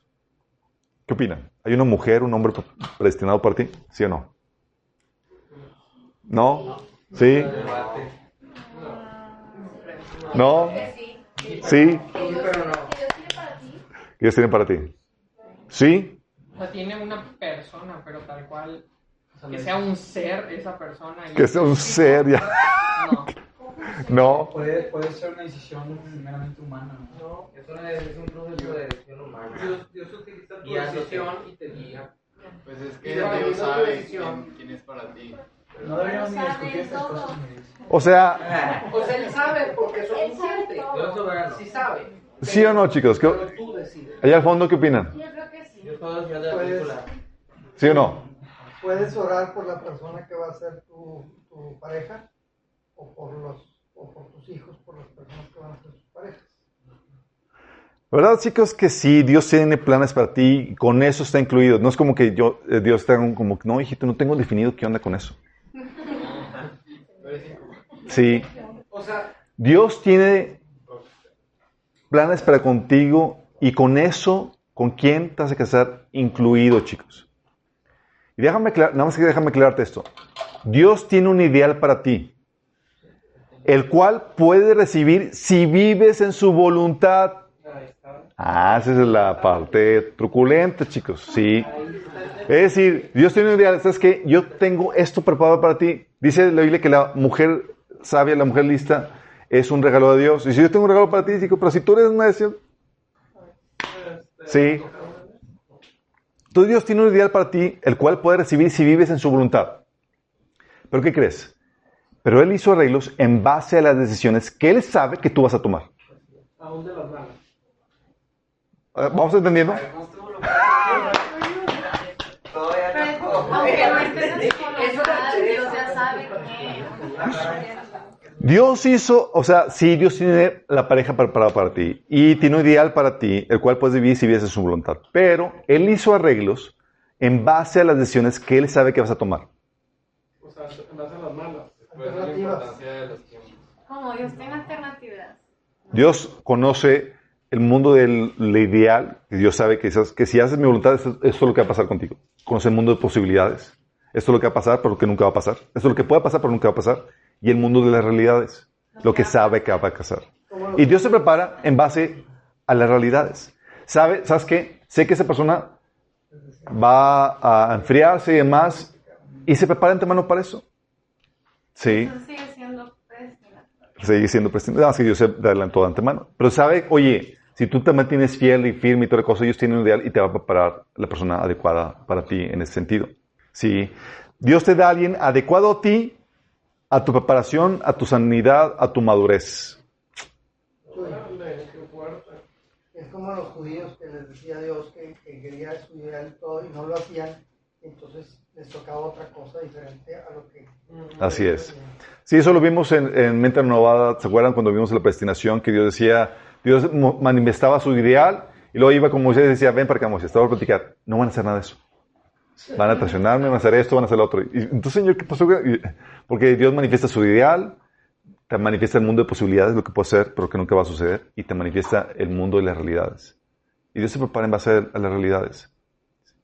¿qué opinan? ¿Hay una mujer, un hombre predestinado para ti? ¿Sí o no? ¿No? ¿Sí? ¿No? ¿Sí? ¿Qué Dios tiene para ti? ¿Sí? O sea, tiene una persona, pero tal cual. Que sea un ser esa persona. y- Que sea un ser ya. No. [LAUGHS] No. Puede, puede ser una decisión meramente humana. ¿no? Es, es un proceso de decisión humana. Dios, Dios utiliza tu decisión y te guía. Pues es que Dios sabe quién, quién es para ti. No deberíamos ni discutir estas todo. cosas. O sea, [LAUGHS] O sea, él sabe porque es todo. Dios. Sí sabe. ¿sí o no, chicos? ¿Qué- Pero tú decides. Allá al fondo, ¿qué opinan? Yo creo que sí. Todo el Señor de la Pues- película. ¿Sí o no? Puedes orar por la persona que va a ser tu, tu pareja o por, los, o por tus hijos, por las personas que van a ser tus parejas. ¿Verdad, chicos? Que sí, Dios tiene planes para ti y con eso está incluido. No es como que yo, eh, Dios está como, no, hijito, no tengo definido qué onda con eso. Sí. O sea, Dios tiene planes para contigo y con eso, ¿con quién te vas a casar? Incluido, chicos. Y déjame, nada más que déjame aclararte esto. Dios tiene un ideal para ti, el cual puedes recibir si vives en su voluntad. Ah, esa es la parte truculenta, chicos. Sí. Es decir, Dios tiene un ideal. ¿Sabes qué? Yo tengo esto preparado para ti. Dice la Biblia que la mujer sabia, la mujer lista, es un regalo de Dios. Y si yo tengo un regalo para ti, digo, pero si tú eres necio. Sí. Entonces Dios tiene un ideal para ti, el cual puedes recibir si vives en su voluntad. ¿Pero qué crees? Pero Él hizo arreglos en base a las decisiones que Él sabe que tú vas a tomar. Aún de las. Ah, ¿Vamos entendiendo? Dios hizo, o sea, sí, Dios tiene la pareja preparada para ti y tiene un ideal para ti, el cual puedes vivir si vives su voluntad. Pero Él hizo arreglos en base a las decisiones que Él sabe que vas a tomar. O sea, en base a las malas. Alternativas. Como Dios tenga alternativas. Dios conoce el mundo del lo ideal, y Dios sabe que, esas- que si haces mi voluntad, esto, esto es lo que va a pasar contigo. Conoce el mundo de posibilidades. Esto es lo que va a pasar, pero lo que nunca va a pasar. Esto es lo que puede pasar, pero nunca va a pasar. Y el mundo de las realidades, lo que sabe que va a pasar. Y Dios se prepara en base a las realidades. ¿Sabe? ¿Sabes qué? Sé que esa persona va a enfriarse y demás, y se prepara antemano para eso. Sí Eso sigue siendo predestinado. sigue siendo presidente. Nada más que Dios se adelantó de antemano. Pero sabe, oye, si tú te mantienes fiel y firme y toda la cosa, ellos tienen un ideal y te va a preparar la persona adecuada para ti en ese sentido. Sí. Dios te da a alguien adecuado a ti, a tu preparación, a tu sanidad, a tu madurez. Es como los judíos que les decía Dios que, que quería estudiar todo y no lo hacían, entonces les tocaba otra cosa diferente a lo que... Así es. Sí, eso lo vimos en, en Mente Renovada. ¿Se acuerdan cuando vimos la predestinación que Dios decía, Dios manifestaba su ideal y luego iba con Moisés y decía, ven para acá Moisés, te voy a platicar. No van a hacer nada de eso. Van a traicionarme, van a hacer esto, van a hacer lo otro. Y entonces, Señor, ¿qué pasó? Porque Dios manifiesta su ideal, te manifiesta el mundo de posibilidades, lo que puede ser, pero que nunca va a suceder, y te manifiesta el mundo de las realidades. Y Dios se prepara en base a las realidades.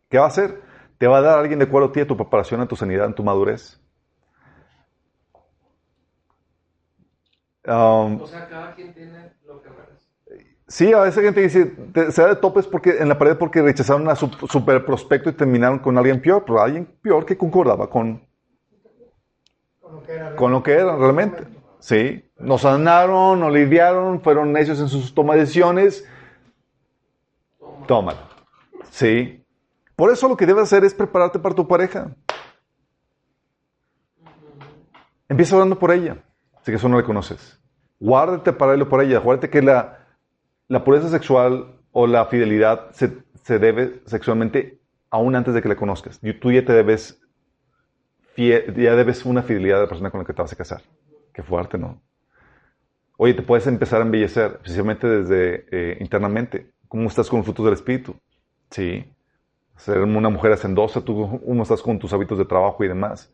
¿Qué va a hacer? Te va a dar alguien de acuerdo a ti, a tu preparación, a tu sanidad, a tu madurez. Um, O sea, cada quien tiene lo que merece. Sí, a veces gente dice, te- se da de topes porque, en la pared porque rechazaron a su super prospecto y terminaron con alguien peor, pero alguien peor que concordaba con, Con lo que era. con lo que eran realmente. Sí, nos sanaron, nos lidiaron, fueron necios en sus tomas de decisiones. Tómalo. Sí. Por eso lo que debes hacer es prepararte para tu pareja. Empieza orando por ella, si que eso no le conoces. Guárdate para él o por ella. Guárdate que la, la pureza sexual o la fidelidad se, se debe sexualmente aún antes de que la conozcas. Tú ya te debes, ya debes una fidelidad a la persona con la que te vas a casar. Qué fuerte, ¿no? Oye, te puedes empezar a embellecer, especialmente desde eh, internamente. ¿Cómo estás con los frutos del Espíritu? Sí. Ser una mujer hacendosa, tú cómo estás con tus hábitos de trabajo y demás.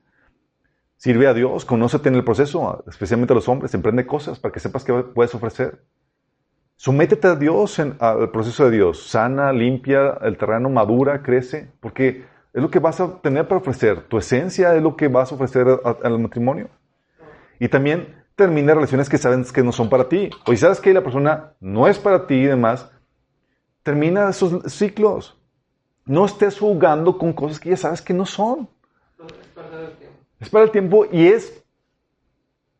Sirve a Dios, conócete en el proceso, especialmente a los hombres, emprende cosas para que sepas qué puedes ofrecer. Sométete a Dios, en- al proceso de Dios. Sana, limpia el terreno, madura, crece, porque es lo que vas a tener para ofrecer. Tu esencia es lo que vas a ofrecer al matrimonio. Y también termina relaciones que sabes que no son para ti. O si sabes que la persona no es para ti y demás, termina esos ciclos. No estés jugando con cosas que ya sabes que no son. No, es para el tiempo y es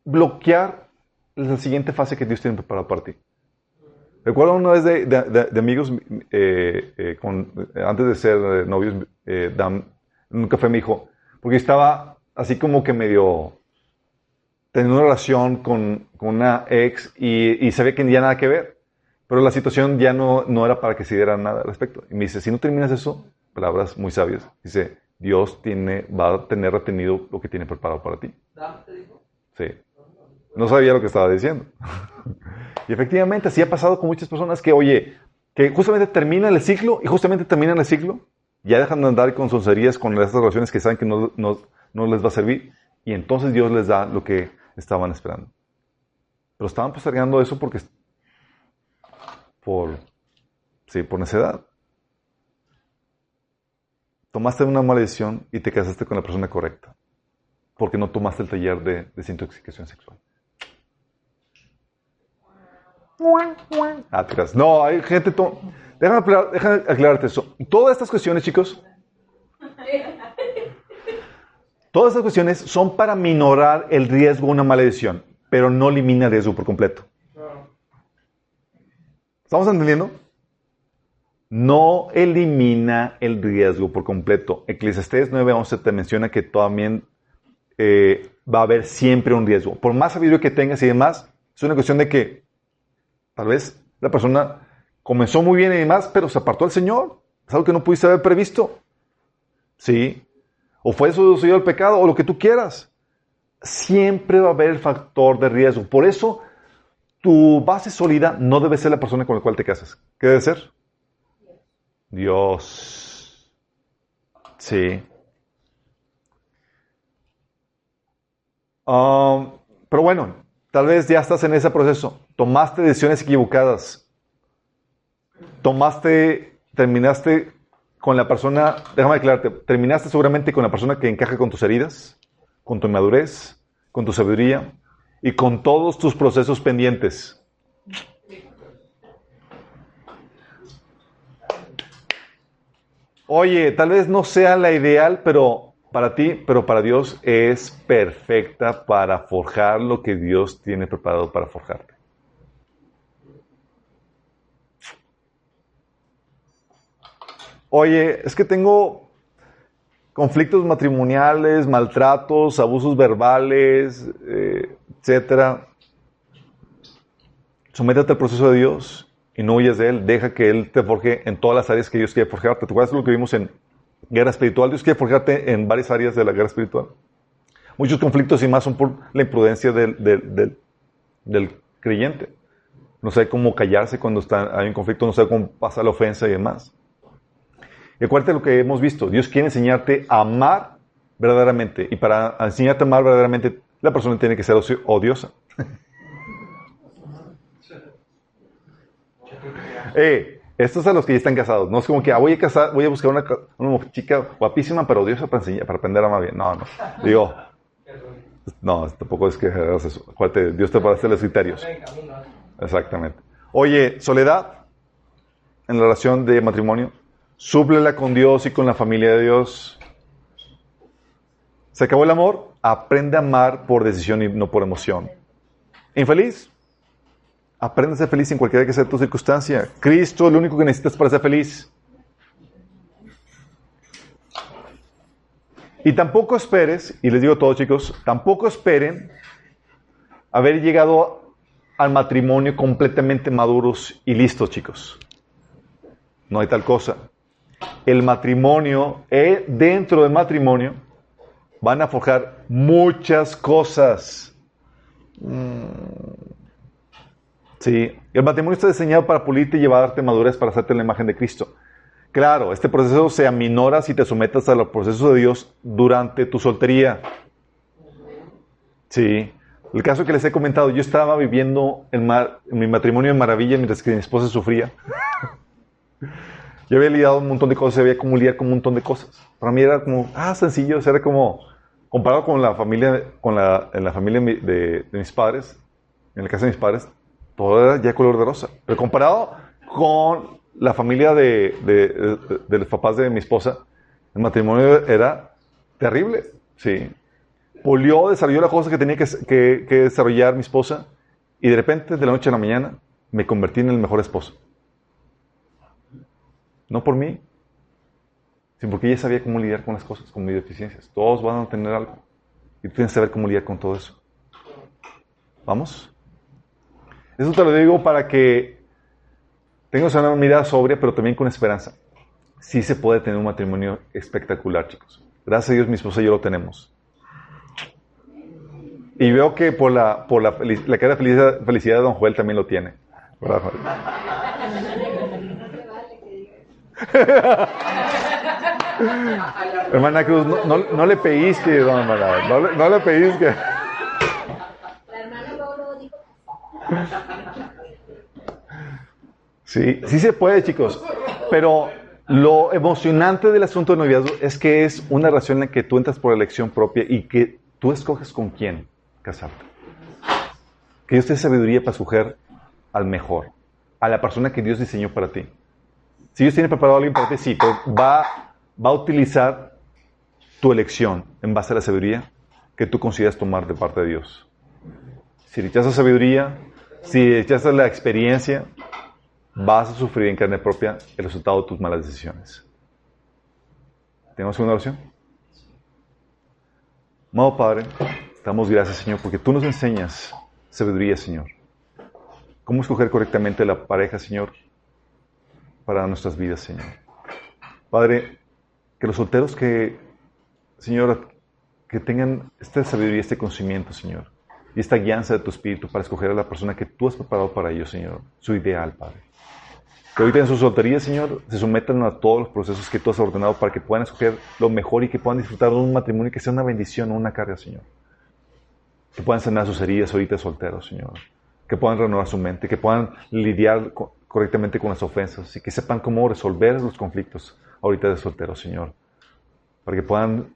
bloquear la siguiente fase que Dios tiene preparado para ti. Recuerdo una vez de, de- de- de amigos, eh, eh, con- antes de ser eh, novios, eh, Dan, en un café me dijo, porque estaba así como que medio teniendo una relación con, con una ex y, y sabía que ya nada que ver, pero la situación ya no, no era para que se diera nada al respecto. Y me dice, si no terminas eso, palabras muy sabias, dice, Dios tiene, va a tener retenido lo que tiene preparado para ti. Sí. No sabía lo que estaba diciendo. [LAUGHS] y efectivamente, así ha pasado con muchas personas que, oye, que justamente terminan el ciclo y justamente terminan el ciclo, ya dejan de andar con soncerías con estas relaciones que saben que no, no, no les va a servir y entonces Dios les da lo que estaban esperando. Pero estaban postergando eso porque por sí, por necedad. Tomaste una mala y te casaste con la persona correcta porque no tomaste el taller de desintoxicación sexual. Ah. No, hay gente... Déjame, déjame aclararte eso. Todas estas cuestiones, chicos, todas estas cuestiones son para minorar el riesgo de una mala decisión, pero no elimina el riesgo por completo. ¿Estamos entendiendo? No elimina el riesgo por completo. Eclesiastés 9:11 te menciona que también eh, va a haber siempre un riesgo. Por más sabiduría que tengas y demás, es una cuestión de que tal vez la persona comenzó muy bien y demás, pero se apartó del Señor. Es algo que no pudiste haber previsto. ¿Sí? O fue seducido al pecado, o lo que tú quieras. Siempre va a haber el factor de riesgo. Por eso, tu base sólida no debe ser la persona con la cual te casas. ¿Qué debe ser? Dios. Sí. Um, pero bueno, tal vez ya estás en ese proceso. Tomaste decisiones equivocadas. Tomaste, terminaste con la persona, déjame aclararte, terminaste seguramente con la persona que encaja con tus heridas, con tu inmadurez, con tu sabiduría y con todos tus procesos pendientes. Oye, tal vez no sea la ideal, pero para ti, pero para Dios es perfecta para forjar lo que Dios tiene preparado para forjarte. Oye, es que tengo conflictos matrimoniales, maltratos, abusos verbales, eh, etcétera. Sométete al proceso de Dios y no huyas de Él. Deja que Él te forje en todas las áreas que Dios quiere forjarte. ¿Te acuerdas de lo que vimos en guerra espiritual? Dios quiere forjarte en varias áreas de la guerra espiritual. Muchos conflictos y más son por la imprudencia del, del, del, creyente. No sabe cómo callarse cuando está, hay un conflicto, no sabe cómo pasar la ofensa y demás. Y acuérdate lo que hemos visto. Dios quiere enseñarte a amar verdaderamente. Y para enseñarte a amar verdaderamente, la persona tiene que ser odiosa. [LAUGHS] eh, estos son los que ya están casados. No es como que ah, voy, a casar, voy a buscar una, chica guapísima, pero odiosa para, enseñar, para aprender a amar bien. No, no. Digo, no, tampoco es que hagas eso. Acuérdate, Dios te hacer los criterios. Exactamente. Oye, soledad en la relación de matrimonio. Súplela con Dios y con la familia de Dios. ¿Se acabó el amor? Aprende a amar por decisión y no por emoción. ¿Infeliz? Aprende a ser feliz en cualquiera que sea tu circunstancia. Cristo es lo único que necesitas para ser feliz. Y tampoco esperes, y les digo a todos chicos, tampoco esperen haber llegado al matrimonio completamente maduros y listos, chicos. No hay tal cosa el matrimonio, eh, dentro del matrimonio, van a forjar muchas cosas. Mm. Sí, el matrimonio está diseñado para pulirte y llevarte madurez para hacerte la imagen de Cristo. Claro, este proceso se aminora si te sometas a los procesos de Dios durante tu soltería. Sí, el caso que les he comentado, yo estaba viviendo en mi matrimonio en maravilla mientras que mi esposa sufría. [LAUGHS] Yo había lidiado un montón de cosas, había como lidiar con un montón de cosas. Para mí era como, ah, sencillo, era como, comparado con la familia, con la, en la familia de, mis padres, en la casa de mis padres, todo era ya color de rosa. Pero comparado con la familia de, de, los papás de mi esposa, el matrimonio era terrible, sí. Polió, desarrolló las cosas que tenía que, que, que desarrollar mi esposa y de repente, de la noche a la mañana, me convertí en el mejor esposo. No por mí, sino porque ella sabía cómo lidiar con las cosas, con mis deficiencias. Todos van a tener algo. Y tú tienes que saber cómo lidiar con todo eso. ¿Vamos? Eso te lo digo para que tengas una mirada sobria, pero también con esperanza. Sí se puede tener un matrimonio espectacular, chicos. Gracias a Dios, mi esposa y yo lo tenemos. Y veo que por la, por la, la cara de felicidad, felicidad de don Joel también lo tiene. ¿Verdad, Joel? Hermana Cruz, no, no, le pellizque, don hermana. No, le, no le dijo. Sí, sí se puede, chicos. Pero lo emocionante del asunto de noviazgo es que es una relación en la que tú entras por elección propia y que tú escoges con quién casarte. Que Dios te dé sabiduría para escoger al mejor, a la persona que Dios diseñó para ti. Si Dios tiene preparado a alguien para ti, va, va a utilizar tu elección en base a la sabiduría que tú consideras tomar de parte de Dios. Si rechazas sabiduría, si rechazas la experiencia, vas a sufrir en carne propia el resultado de tus malas decisiones. ¿Tenemos una oración? Amado Padre, damos gracias, Señor, porque tú nos enseñas sabiduría, Señor. ¿Cómo escoger correctamente la pareja, Señor? Para nuestras vidas, Señor. Padre, que los solteros que, Señor, que tengan esta sabiduría, este conocimiento, Señor, y esta guianza de tu espíritu para escoger a la persona que tú has preparado para ellos, Señor, su ideal, Padre. Que ahorita en su soltería, Señor, se sometan a todos los procesos que tú has ordenado para que puedan escoger lo mejor y que puedan disfrutar de un matrimonio que sea una bendición, no una carga, Señor. que puedan sanar sus heridas ahorita solteros, Señor. Que puedan renovar su mente, que puedan lidiar co- correctamente con las ofensas y que sepan cómo resolver los conflictos ahorita de solteros, Señor. Para que puedan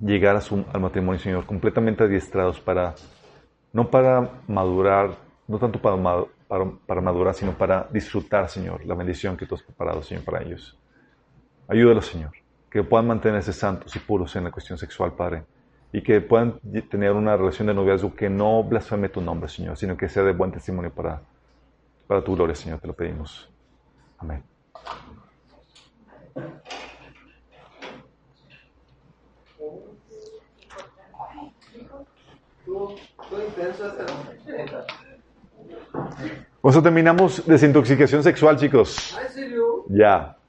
llegar a su- al matrimonio, Señor, completamente adiestrados para, no para madurar, no tanto para, para, para madurar, sino para disfrutar, Señor, la bendición que tú has preparado, Señor, para ellos. Ayúdalos, Señor, que puedan mantenerse santos y puros en la cuestión sexual, Padre, y que puedan tener una relación de noviazgo que no blasfeme tu nombre, Señor, sino que sea de buen testimonio para, para tu gloria, Señor, te lo pedimos. Amén. Con eso terminamos desintoxicación sexual, chicos. Ya.